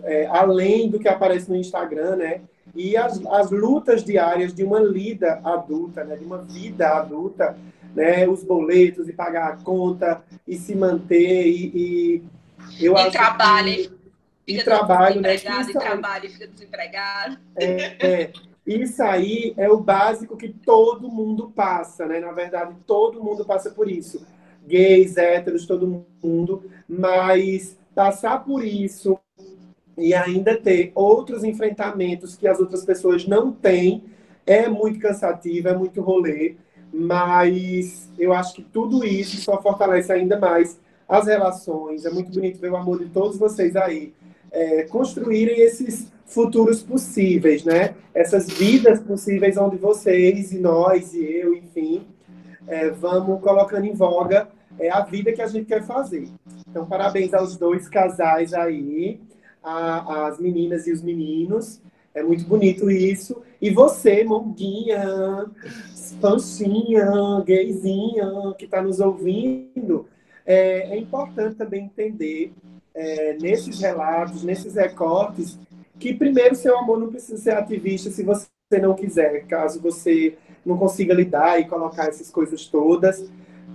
é, além do que aparece no Instagram, né? E as, as lutas diárias de uma lida adulta, né? De uma vida adulta, né? Os boletos e pagar a conta e se manter e, e eu e acho trabalho, que, fica e trabalho, né? e e fica desempregado. é, é. Isso aí é o básico que todo mundo passa, né? Na verdade, todo mundo passa por isso. Gays, héteros, todo mundo. Mas passar por isso e ainda ter outros enfrentamentos que as outras pessoas não têm é muito cansativo, é muito rolê. Mas eu acho que tudo isso só fortalece ainda mais as relações. É muito bonito ver o amor de todos vocês aí é, construírem esses futuros possíveis, né? Essas vidas possíveis onde vocês e nós e eu, enfim, é, vamos colocando em voga é, a vida que a gente quer fazer. Então, parabéns aos dois casais aí, a- as meninas e os meninos. É muito bonito isso. E você, monguinha, panchinha, gayzinha, que está nos ouvindo, é, é importante também entender é, nesses relatos, nesses recortes, que primeiro seu amor não precisa ser ativista se você não quiser, caso você não consiga lidar e colocar essas coisas todas.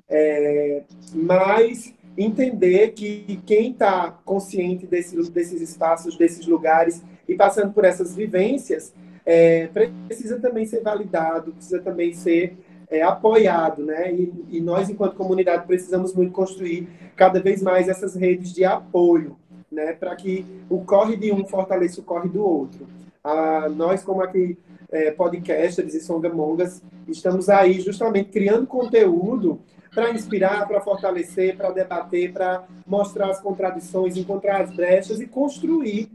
É, mas entender que quem está consciente desse, desses espaços, desses lugares e passando por essas vivências, é, precisa também ser validado, precisa também ser é, apoiado, né? E, e nós, enquanto comunidade, precisamos muito construir cada vez mais essas redes de apoio, né? Para que o corre de um fortaleça o corre do outro. Ah, nós, como aqui, é, podcasters e songamongas, estamos aí justamente criando conteúdo para inspirar, para fortalecer, para debater, para mostrar as contradições, encontrar as brechas e construir,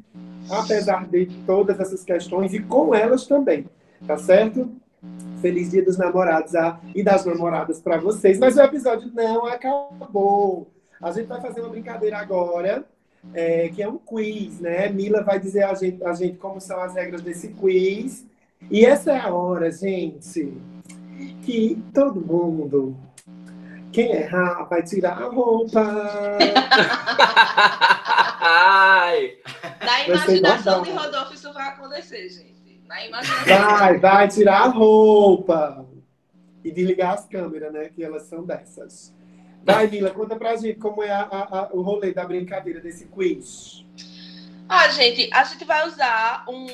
apesar de todas essas questões e com elas também, tá certo? Feliz Dia dos Namorados e das Namoradas para vocês. Mas o episódio não acabou. A gente vai fazer uma brincadeira agora, é, que é um quiz, né? Mila vai dizer a gente, a gente como são as regras desse quiz. E essa é a hora, gente, que todo mundo, quem errar, vai tirar a roupa. Ai! Na imaginação de. Rodolfo, isso vai acontecer, gente. Na imaginação. Vai, vai tirar a roupa. E desligar as câmeras, né? Que elas são dessas. Vai, Mila, conta pra gente como é a- a- a- o rolê da brincadeira desse quiz. Ah, gente, a gente vai usar um,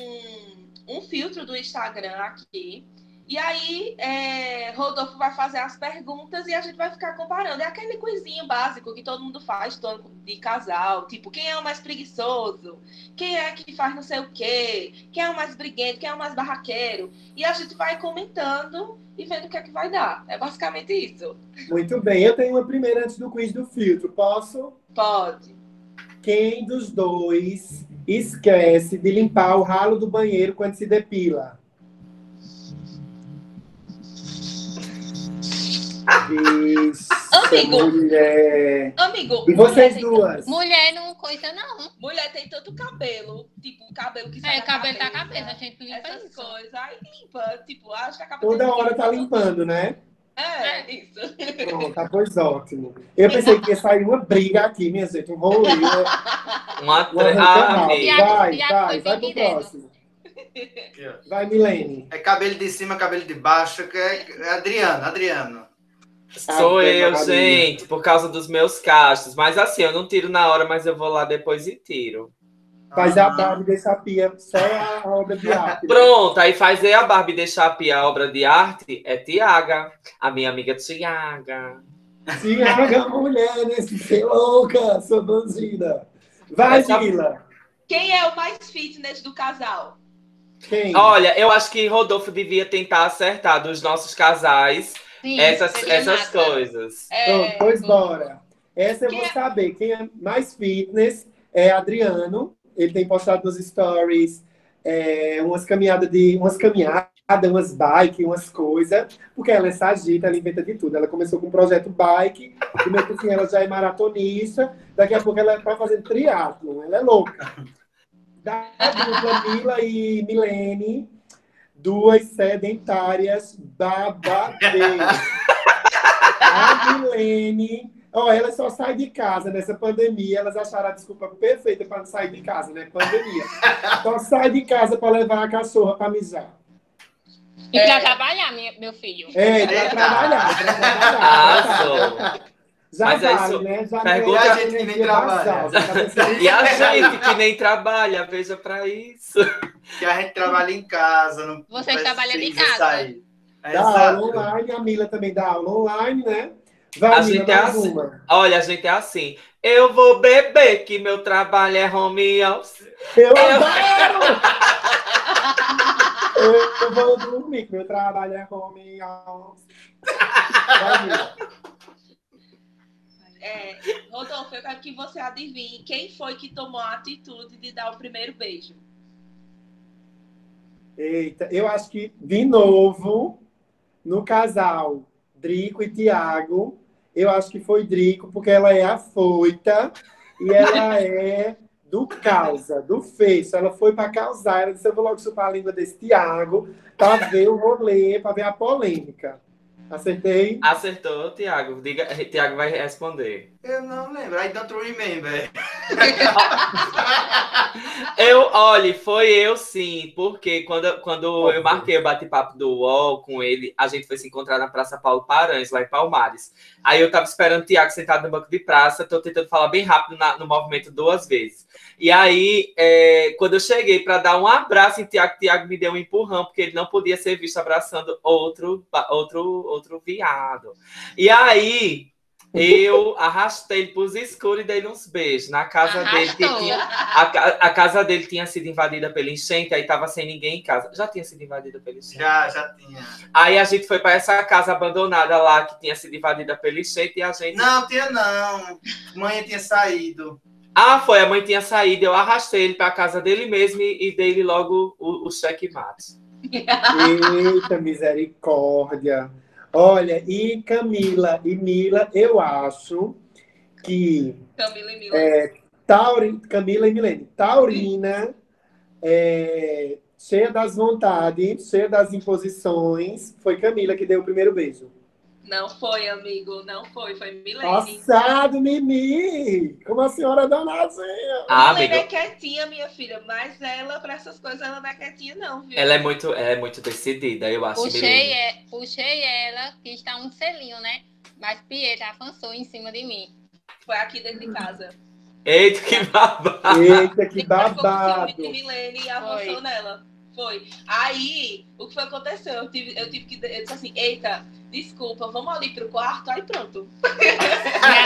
um filtro do Instagram aqui. E aí, é, Rodolfo vai fazer as perguntas e a gente vai ficar comparando. É aquele coisinho básico que todo mundo faz de casal. Tipo, quem é o mais preguiçoso? Quem é que faz não sei o quê? Quem é o mais briguento? Quem é o mais barraqueiro? E a gente vai comentando e vendo o que é que vai dar. É basicamente isso. Muito bem, eu tenho uma primeira antes do quiz do filtro. Posso? Pode. Quem dos dois esquece de limpar o ralo do banheiro quando se depila? Amigo. mulher. Amigo, E vocês mulher tem duas? Mulher não coisa, não. mulher tem tanto cabelo, tipo, um cabelo que sai É, cabelo da cabeça, cabeça, a gente limpa Essas isso. coisas. Aí limpa, tipo, acho que a cabeça Toda hora tá limpando, né? É, isso. Pronto, tá, pois ótimo. Eu pensei que ia sair uma briga aqui, minha gente, um rolê. né? Uma Uma. Ah, Vai, vai, foi vai pro próximo. Vai, Milene. É cabelo de cima, cabelo de baixo, que é é Adriano, Adriano. Sou eu, gente, por causa dos meus cachos. Mas assim, eu não tiro na hora, mas eu vou lá depois e tiro. Faz a Ah, Barbie dessa pia, só a obra de arte. né? Pronto, aí fazer a Barbie deixar a pia a obra de arte é Tiaga, a minha amiga Tiaga. Tiaga, mulher, nesse ser louca, sou bandida. Vai, Essa- Mila. Quem é o mais fitness do casal? Quem? Olha, eu acho que Rodolfo devia tentar acertar dos nossos casais Sim, essas, essas massa. coisas. É, Pronto, pois bora. Essa eu Quem vou é- saber. Quem é mais fitness é Adriano. Ele tem postado nos stories é, umas caminhadas de umas caminhadas, umas bike, umas coisas, porque ela é sagita, ela inventa de tudo. Ela começou com um projeto bike, e mesmo assim ela já é maratonista, daqui a pouco ela está fazendo triatlo, ela é louca. Da dupla Mila e Milene, duas sedentárias babadeiras. A Milene, ó, ela só sai de casa nessa pandemia. Elas acharam a desculpa perfeita para não sair de casa, né? Pandemia. Só sai de casa para levar a cachorra para mijar. E pra É. trabalhar, meu filho. É, para trabalhar, pra trabalhar. Já Mas é vale, isso. né? Já Pergunta- E a gente que nem trabalha. tá E a gente que nem trabalha, veja pra isso. Que a gente trabalha em casa, não Você trabalha de casa. sair. É, Dá aula exato. online, a Mila também dá aula online, né? Vai, A Mila, gente é assim. uma. Olha, a gente é assim. Eu vou beber, que meu trabalho é home office. Eu adoro! Eu vou dormir, que meu trabalho é home office. Vai, Mila. É, Rodolfo, eu quero que você adivinhe quem foi que tomou a atitude de dar o primeiro beijo. Eita, eu acho que, de novo, no casal Drico e Tiago, eu acho que foi Drico, porque ela é afoita e ela é do causa, do fecho. Ela foi para causar, ela disse, eu vou logo chupar a língua desse Tiago para ver o rolê, para ver a polêmica. Acertei? Acertou, Tiago. Diga, Tiago vai responder. Eu não lembro. I don't remember. Eu, olha, foi eu sim, porque quando, quando eu marquei o bate-papo do UOL com ele, a gente foi se encontrar na Praça Paulo Paranhos, lá em Palmares. Aí eu tava esperando o Tiago sentado no banco de praça, tô tentando falar bem rápido na- no movimento duas vezes. E aí, é, quando eu cheguei para dar um abraço em Tiago, Tiago me deu um empurrão, porque ele não podia ser visto abraçando outro, outro, outro viado. E aí, eu arrastei ele pros escuros e dei uns beijos. Na casa dele que Arrastou. tinha. A, a casa dele tinha sido invadida pela enchente, aí tava sem ninguém em casa. Já tinha sido invadida pela enchente. Já, já tinha. Aí a gente foi para essa casa abandonada lá, que tinha sido invadida pela enchente, e a gente. Não, tinha não. Mãe tinha saído. Ah, foi, a mãe tinha saído, eu arrastei ele para casa dele mesmo e, e dei-lhe logo o, o checkmate. Eita, misericórdia. Olha, e Camila e Mila, eu acho que Camila e Mila. é, Tauri, Camila e Milene, Taurina, é, cheia das vontades, cheia das imposições, foi Camila que deu o primeiro beijo. Não foi, amigo, não foi, foi Milene. Passado, Mimi! Como a senhora danadinha! Ah, Milene amigo, é quietinha, minha filha, mas ela, pra essas coisas, ela não é quietinha, não, viu? ela é muito, ela é muito decidida, eu acho. Puxei, Milene. é, puxei ela, que está um selinho, né? Mas Pietra avançou em cima de mim. Foi aqui dentro de casa. Eita, que babado! Eita, que Ficou com ciúme babado! de Milene e avançou Foi. nela. Foi. Aí, o que foi que aconteceu? Eu tive, eu tive que. Eu disse assim, eita, desculpa, vamos ali pro quarto, aí pronto. Me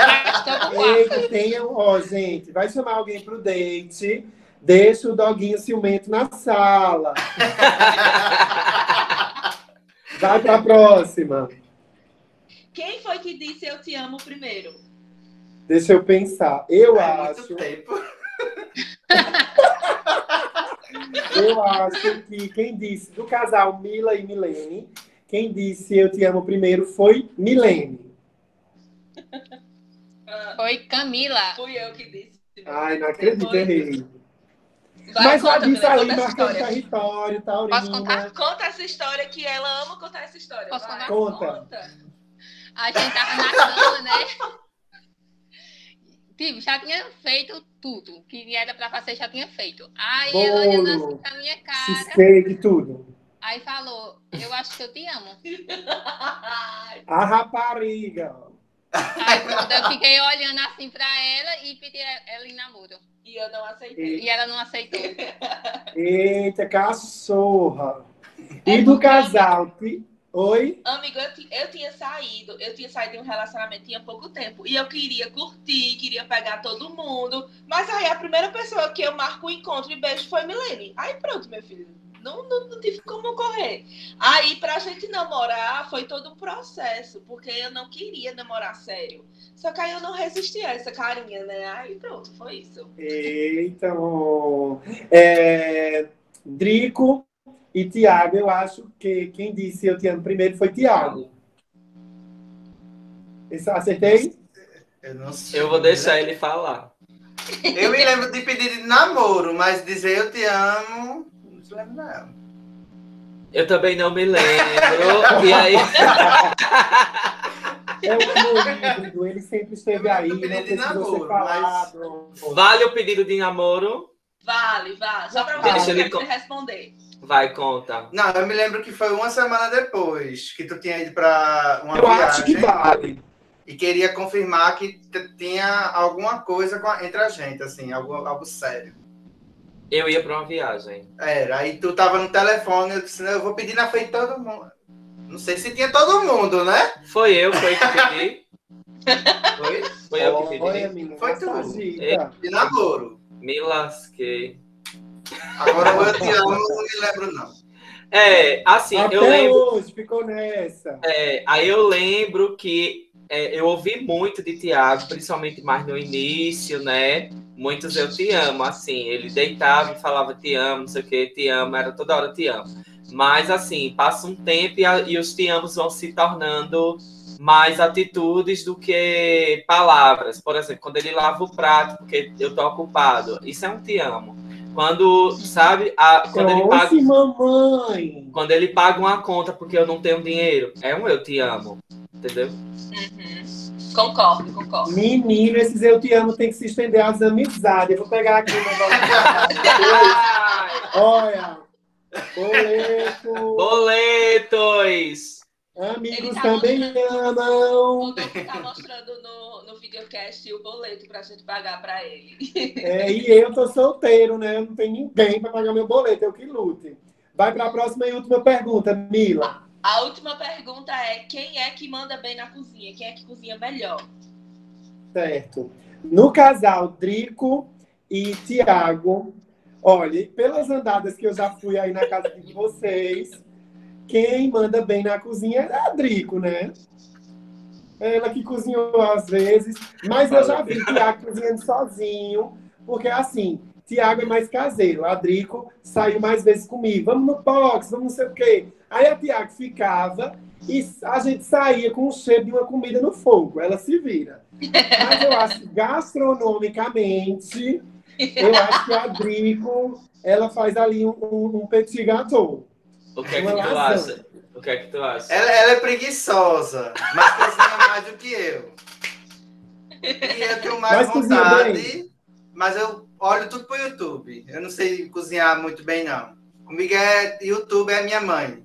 arrastou pro quarto. Eita, tenham, ó, gente, vai chamar alguém pro date, deixa o doguinho ciumento na sala. Vai pra próxima. Quem foi que disse eu te amo primeiro? Deixa eu pensar. Eu É acho, muito tempo. eu acho que quem disse do casal Mila e Milene, quem disse eu te amo primeiro foi Milene. Foi Camila. Fui eu que disse. Ai, não acredito, errei. Vai, Mas conta, disse Milena, aí, conta essa marcando território, Posso Taurina. contar? Conta essa história que ela ama contar essa história. Posso vai. contar? Conta. A gente tava na cama, né? Tipo, já tinha feito tudo. Que era pra fazer, já tinha feito. Aí ela olhando assim Bolo, pra minha cara, cheesecake, tudo. Aí falou, eu acho que eu te amo. A rapariga. Aí pronto, eu fiquei olhando assim pra ela e pedi ela em namoro. E eu não aceitei. E ela não aceitou. Eita, cachorra. E do casal? Oi? Amigo, eu, eu tinha saído, eu tinha saído de um relacionamento tinha pouco tempo. E eu queria curtir, queria pegar todo mundo. Mas aí a primeira pessoa que eu marco o encontro e beijo foi Milene. Aí pronto, meu filho. Não, não, não tive como correr. Aí, pra gente namorar, foi todo um processo, porque eu não queria namorar sério. Só que aí eu não resisti a essa carinha, né? Aí pronto, foi isso. Eita. É, Drico e Tiago, eu acho que quem disse eu te amo primeiro foi Tiago. Acertei? Eu não sei. Eu vou deixar ele falar. Eu me lembro de pedir de namoro, mas dizer eu te amo, se lembro não. Eu também não me lembro. E aí. É o meu híbrido, ele sempre esteve aí, não pedido precisou ser falado. Vale o pedido de namoro? Vale, vale. Só pra Deixa você ele que co- responder. Vai, conta. Não, eu me lembro que foi uma semana depois que tu tinha ido pra uma Eu acho que viagem vale. e queria confirmar que tinha alguma coisa a- entre a gente, assim, algo, algo sério. Eu ia pra uma viagem. Era, aí tu tava no telefone, eu disse, não, eu vou pedir na frente de todo mundo. Não sei se tinha todo mundo, né? Foi eu, foi que pedi. Foi Foi eu que Olha, pedi. menina, Foi tu. de namoro. Me lasquei. Agora o eu te amo, eu não me lembro, não. É, assim, Até eu lembro. hoje, ficou nessa. É, aí eu lembro que é, eu ouvi muito de Tiago, principalmente mais no início, né? Muitos eu te amo, assim, ele deitava e falava te amo, não sei o que, te amo, era toda hora te amo. Mas assim, passa um tempo e, a- e os te amos vão se tornando mais atitudes do que palavras. Por exemplo, quando ele lava o prato porque eu tô ocupado, isso é um te amo. Quando, sabe, a, quando ele paga mamãe. quando ele paga uma conta porque eu não tenho dinheiro, é um eu te amo. Entendeu? Uhum. Concordo, concordo. Menino, esses eu te amo tem que se estender às amizades. Eu vou pegar aqui o negócio. Olha, boleto. Boletos! Amigos tá também amam. O Douglas tá mostrando no, videocast o boleto pra gente pagar pra ele. É, e eu tô solteiro, né? Eu não tenho ninguém para pagar meu boleto, eu que lute. Vai para a próxima e última pergunta, Mila. A última pergunta é: quem é que manda bem na cozinha? Quem é que cozinha melhor? Certo. No casal Drico e Tiago, olha, pelas andadas que eu já fui aí na casa de vocês, quem manda bem na cozinha é a Drico, né? Ela que cozinhou às vezes, mas eu já vi Tiago cozinhando sozinho, porque assim, Tiago é mais caseiro, a Drico saiu mais vezes comigo, vamos no box, vamos não sei o quê. Aí a Tiago ficava e a gente saía com o cheiro de uma comida no fogo, ela se vira. Mas eu acho que gastronomicamente, eu acho que a Drico, ela faz ali um, um, um petit gâteau. O que é que tu acha? O que é que tu acha? Ela, ela é preguiçosa, mas cozinha mais do que eu. E eu tenho mais Mas vontade, mas eu olho tudo pro YouTube. Eu não sei cozinhar muito bem, não. Comigo é YouTube, é minha mãe.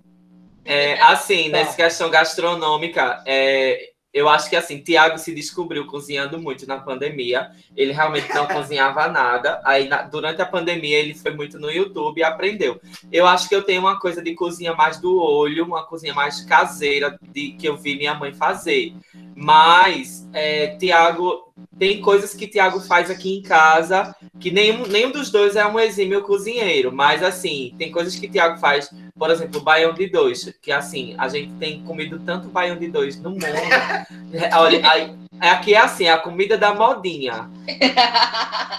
É, assim, Tá. nessa questão gastronômica, é, eu acho que assim, Tiago se descobriu cozinhando muito na pandemia. Ele realmente não cozinhava nada. Aí, na- durante a pandemia, ele foi muito no YouTube e aprendeu. Eu acho que eu tenho uma coisa de cozinha mais do olho, uma cozinha mais caseira, de que eu vi minha mãe fazer. Mas, é, Tiago, tem coisas que Tiago faz aqui em casa que nenhum, nenhum dos dois é um exímio cozinheiro. Mas, assim, tem coisas que Tiago faz por exemplo, o baião de dois, que assim, a gente tem comido tanto baião de dois no mundo. Olha, aí, aqui é assim, a comida da modinha.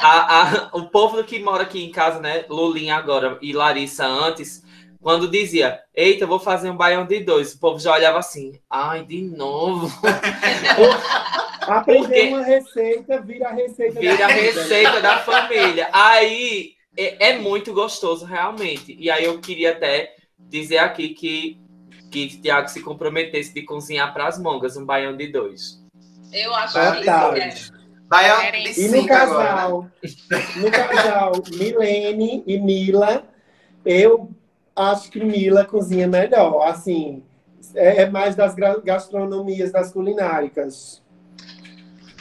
A- a- o povo que mora aqui em casa, né, Lulinha agora e Larissa antes, Quando dizia, eita, vou fazer um baião de dois, o povo já olhava assim, ai, de novo. Aprender Porque- uma receita vira a receita Vira a da vida. receita da família. Aí é, é muito gostoso, realmente. E aí eu queria até dizer aqui que, que Tiago se comprometesse de cozinhar para as mongas um baião de dois. Eu acho Vai, que é. Baião de E no cinco agora, casal, no casal Milene e Mila, eu acho que Mila cozinha melhor. Assim, é é mais das gastronomias, das culinárias.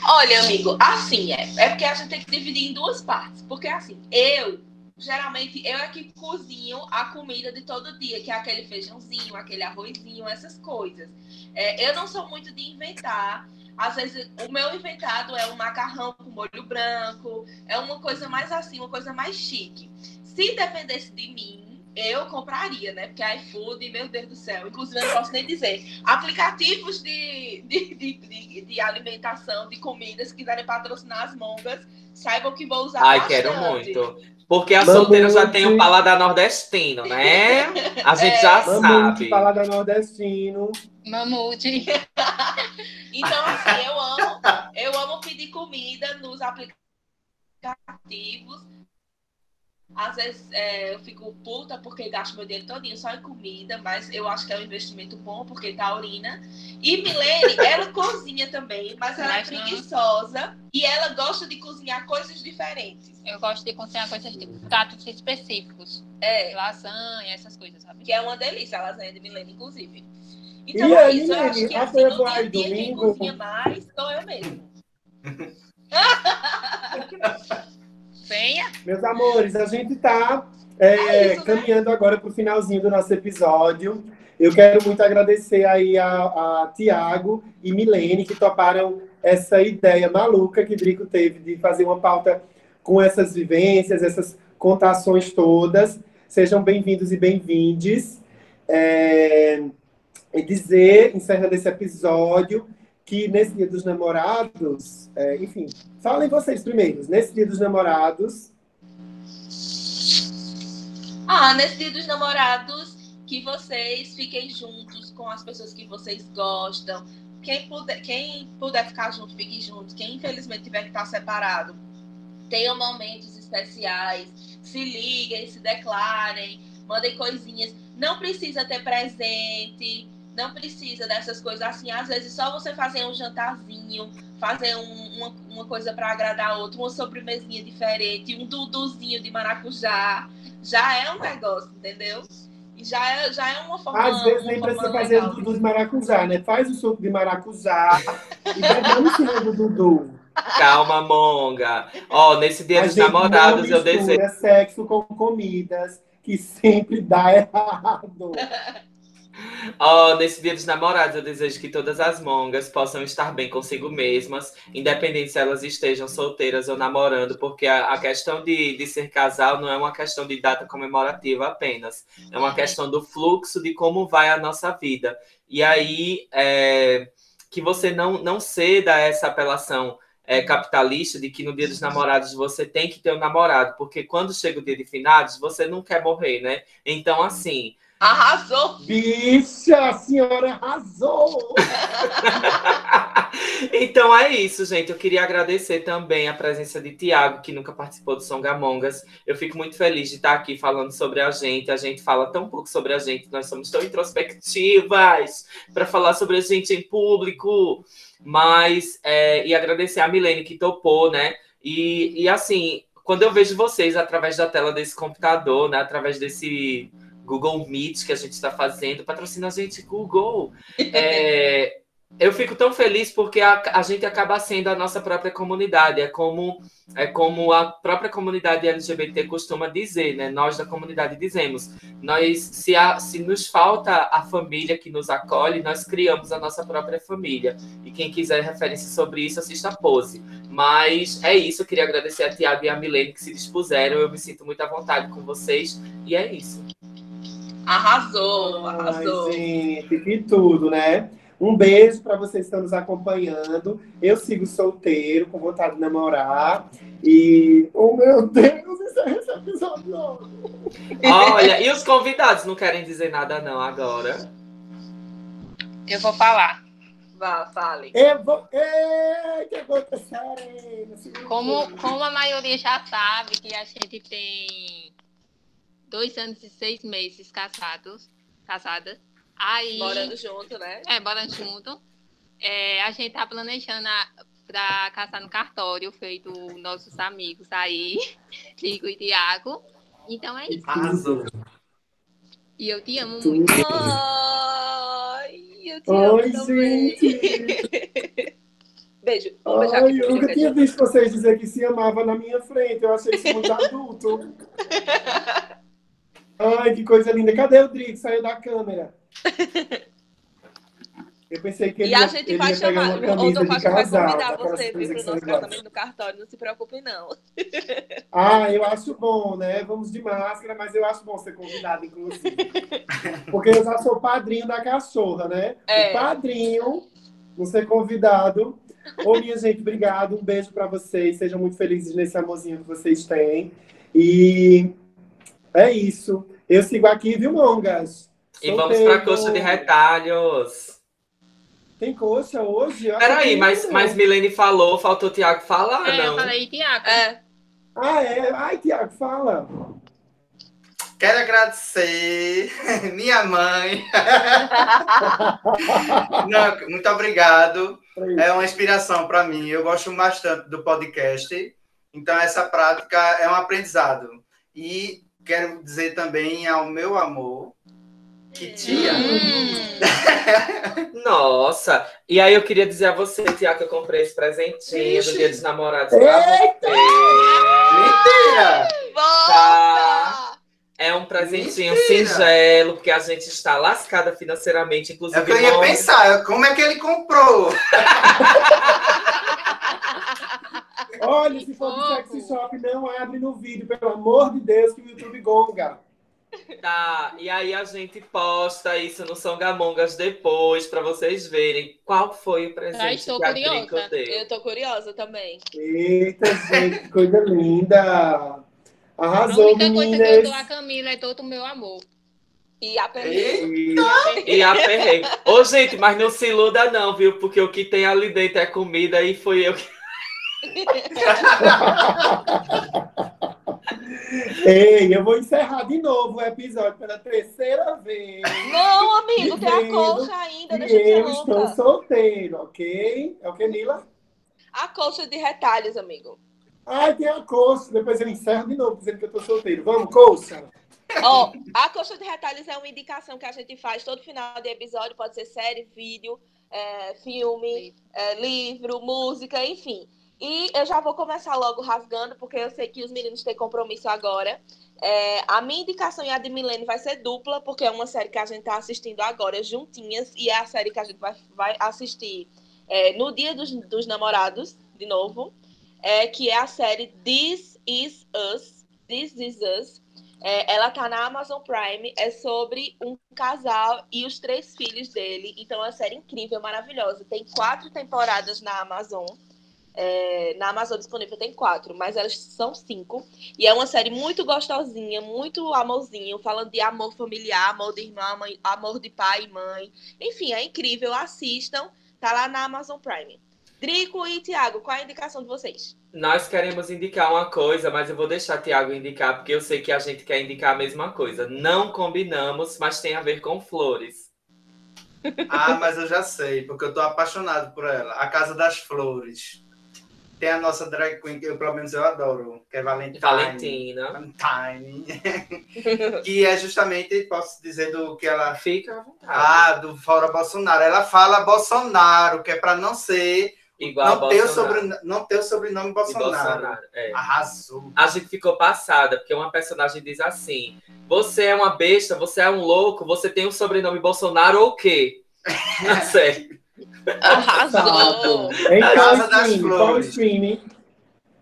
Olha, amigo, assim é. É porque a gente tem que dividir em duas partes. Porque assim, eu, geralmente, eu é que cozinho a comida de todo dia, que é aquele feijãozinho, aquele arrozinho, essas coisas. É, eu não sou muito de inventar. Às vezes, o meu inventado é um macarrão com molho branco, é uma coisa mais assim, uma coisa mais chique. Se dependesse de mim, eu compraria, né? Porque iFood, meu Deus do céu. Inclusive, eu não posso nem dizer. Aplicativos de, de, de, de, de alimentação, de comidas, se quiserem patrocinar as mongas, saibam que vou usar Ai, bastante. quero muito. Porque a Mamute. solteira já tem um paladar nordestino, né? A gente É. já Mamute, sabe. paladar nordestino. Mamute. Então, assim, eu amo, eu amo pedir comida nos aplicativos. Às vezes é, eu fico puta porque gasto meu dinheiro todinho só em comida, mas eu acho que é um investimento bom porque tá urina. E Milene, ela cozinha também, mas ela é Mas não. preguiçosa e ela gosta de cozinhar coisas diferentes. Eu gosto de cozinhar coisas de pratos específicos. É, Lasanha, essas coisas, sabe? que é uma delícia, a lasanha de Milene, inclusive. E Então é aí, isso, eu acho que a assim, no dia a e dia quem cozinha mais sou eu mesmo. Venha. Meus amores, a gente está é, É isso, né? caminhando agora para o finalzinho do nosso episódio. Eu quero muito agradecer aí a, a Tiago e Milene que toparam essa ideia maluca que Drico teve de fazer uma pauta com essas vivências, essas contações todas. Sejam bem-vindos e bem-vindes. É, e dizer, encerrando esse episódio, que nesse Dia dos Namorados, é, enfim, falem vocês primeiros. Nesse Dia dos Namorados, Ah, nesse dia dos namorados, que vocês fiquem juntos com as pessoas que vocês gostam. Quem puder, quem puder ficar junto, fique junto. Quem infelizmente tiver que estar separado, tenham momentos especiais. Se liguem, se declarem, mandem coisinhas. Não precisa ter presente, não precisa dessas coisas assim. Às vezes só você fazer um jantarzinho, fazer um- uma, uma coisa para agradar outro, uma sobremesinha diferente, um duduzinho de maracujá já é um negócio, entendeu? E já é, já é uma forma. às vezes nem precisa fazer legal. o Dudu de maracujá, né? Faz o suco de maracujá e derrama em cima do Dudu. Calma, monga. Ó, nesse dia A dos namorados, não eu desejo. sexo com comidas, que sempre dá errado. Ó, nesse dia dos namorados, eu desejo que todas as mongas possam estar bem consigo mesmas, independente se elas estejam solteiras ou namorando, porque a, a questão de, de ser casal não é uma questão de data comemorativa apenas, é uma questão do fluxo de como vai a nossa vida. E aí, é, que você não, não ceda a essa apelação é, capitalista de que no dia dos namorados você tem que ter um namorado, porque quando chega o dia de finados, você não quer morrer, né? Então, assim. Arrasou! Bicha, a senhora arrasou! então é isso, gente. Eu queria agradecer também a presença de Tiago, que nunca participou do Songamongas. Eu fico muito feliz de estar aqui falando sobre a gente. A gente fala tão pouco sobre a gente, nós somos tão introspectivas para falar sobre a gente em público. Mas, é, e agradecer a Milene que topou, né? E, e assim, quando eu vejo vocês através da tela desse computador, né? Através desse Google Meet que a gente está fazendo, patrocina a gente, Google. É, eu fico tão feliz porque a, a, gente acaba sendo a nossa própria comunidade. É como, é como a própria comunidade LGBT costuma dizer, né? Nós da comunidade dizemos. Nós, se, a, se nos falta a família que nos acolhe, nós criamos a nossa própria família. E quem quiser referência sobre isso, assista a Pose. Mas é isso, eu queria agradecer a Tiago e a Milene que se dispuseram. Eu me sinto muito à vontade com vocês. E é isso. Arrasou, arrasou. Ai, gente, que tudo, né? Um beijo para vocês que estão nos acompanhando. Eu sigo solteiro, com vontade de namorar. E, oh meu Deus, isso é esse episódio. Olha, e os convidados não querem dizer nada não agora? Eu vou falar. Vá, fale. Eu vou... Ei, que aconteceu? Como, como a maioria já sabe que a gente tem dois anos e seis meses casados, casadas. Aí, Morando junto, né? É, morando junto. É, a gente tá planejando a, pra casar no cartório, feito nossos amigos aí, Ligo e Tiago. Então é isso. Arrasou. E eu te amo muito. Ai, eu te amo Oi, também. gente. Beijo. Beijar Ai, eu nunca tinha visto vocês dizer que se amava na minha frente. Eu achei isso muito adulto. Ai, que coisa linda. Cadê o Drico? Saiu da câmera. Eu pensei que ele E a ia, gente vai chamar, uma o camisa de Dofacho vai convidar você vir que pro são nosso casamento no cartório, não se preocupe, não. Ah, eu acho bom, né? Vamos de máscara, mas eu acho bom ser convidado, inclusive. Porque eu já sou padrinho da cachorra, né? É. O padrinho, não ser convidado. Ô, minha gente, obrigado. Um beijo pra vocês. Sejam muito felizes nesse amorzinho que vocês têm. E é isso. Eu sigo aqui, viu, Mongas? E vamos pra Solteiro. coxa de retalhos. Tem coxa hoje? Eu Peraí, mas, mas Milene falou, faltou o Tiago falar, É, eu não? falei Tiago. É. Ah, é? Ai, Tiago, fala. Quero agradecer minha mãe. Não, muito obrigado. É uma inspiração para mim. Eu gosto bastante do podcast. Então, essa prática é um aprendizado. E quero dizer também ao meu amor que tia. Nossa! E aí eu queria dizer a você, Tiago, que eu comprei esse presentinho do Dia dos Namorados pra Eita! você. Mentira! Tá. É um presentinho Mentira! singelo, porque a gente está lascada financeiramente, inclusive. É eu ia nome- pensar. Como é que ele comprou? Olha, se for do fofo. sexy shop, não abre no vídeo, pelo amor de Deus, que o YouTube gonga. Tá, e aí a gente posta isso no São Gamongas depois, pra vocês verem qual foi o presente estou que a curiosa. Deu. Eu tô curiosa também. Eita, gente, que coisa linda. A Arrasou, única coisa que eu dou meninas. a Camila é todo o meu amor. E a Perlê. E- E aperrei. Ô, gente, mas não se iluda não, viu? Porque o que tem ali dentro é comida e foi eu que... Ei, eu vou encerrar de novo o episódio pela terceira vez. Não, amigo, tem a colcha ainda. Deixa eu eu estou solteiro, ok? É o que, Nila? A colcha de retalhos, amigo. Ai, tem a coxa. Depois eu encerro de novo dizendo que eu tô solteiro. Vamos, coxa. Ó, a coxa de retalhos é uma indicação que a gente faz todo final de episódio, pode ser série, vídeo, é, filme, é, livro, música, enfim. E eu já vou começar logo rasgando, porque eu sei que os meninos têm compromisso agora. É, a minha indicação e a de Milene vai ser dupla, porque é uma série que a gente tá assistindo agora juntinhas, e é a série que a gente vai, vai assistir é, no Dia dos, dos Namorados, de novo, é, que é a série This Is Us. This Is Us. É, ela tá na Amazon Prime, é sobre um casal e os três filhos dele. Então é uma série incrível, maravilhosa. Tem quatro temporadas na Amazon. É, na Amazon disponível tem quatro, mas elas são cinco. E é uma série muito gostosinha, muito amorzinho, falando de amor familiar, amor de irmã, mãe- amor de pai e mãe. Enfim, é incrível. Assistam. Tá lá na Amazon Prime. Drico e Thiago, qual é a indicação de vocês? Nós queremos indicar uma coisa, mas eu vou deixar Tiago indicar, porque eu sei que a gente quer indicar a mesma coisa. Não combinamos, mas tem a ver com flores. Ah, mas eu já sei, porque eu tô apaixonado por ela. A Casa das Flores. Tem a nossa drag queen, que eu, pelo menos eu adoro, que é Valentine. Valentina. Valentine. que é justamente, posso dizer, do que ela. Fica à vontade. Ah, do Fora Bolsonaro. Ela fala Bolsonaro, que é para não ser. Igual a não, ter o Bolsonaro. sobre, não ter o sobrenome Bolsonaro. Bolsonaro, é. Arrasou. A gente ficou passada, porque uma personagem diz assim: Você é uma besta, você é um louco, você tem o sobrenome Bolsonaro ou o quê? Na série. Arrasou! Em Casa das Flores. streaming?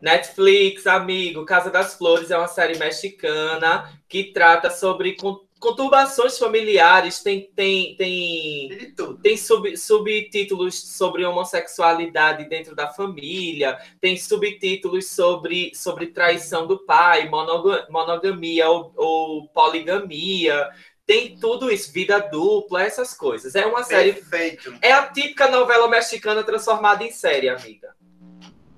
Netflix, amigo, Casa das Flores é uma série mexicana que trata sobre con- conturbações familiares, tem, tem, tem, tem sub, subtítulos sobre homossexualidade dentro da família, tem subtítulos sobre, sobre traição do pai, monoga- monogamia ou, ou poligamia. Tem tudo isso, vida dupla, essas coisas. É uma série. Perfeito. É a típica novela mexicana transformada em série, amiga.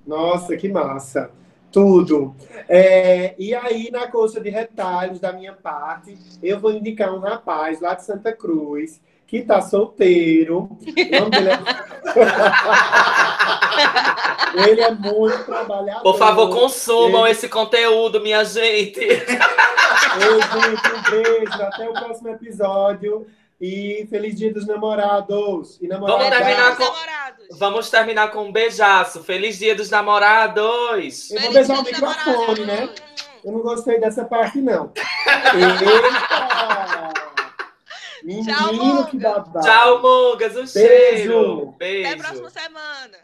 Nossa, que massa. Tudo. É, e aí, na coxa de retalhos da minha parte, eu vou indicar um rapaz lá de Santa Cruz que tá solteiro. É... Ele é muito trabalhador. Por favor, consumam Ele- esse conteúdo, minha gente. Ei, gente, um beijo. Até o próximo episódio. E feliz dia dos namorados. E Vamos terminar com- namorados. Vamos terminar com um beijaço. Feliz dia dos namorados. Eu vou Feliz beijar o microfone, namorados. né? Eu não gostei dessa parte, não. Eita! Menino Tchau, que babado. Tchau, Mongas. Um Beijo. cheiro. Beijo. Até a próxima semana.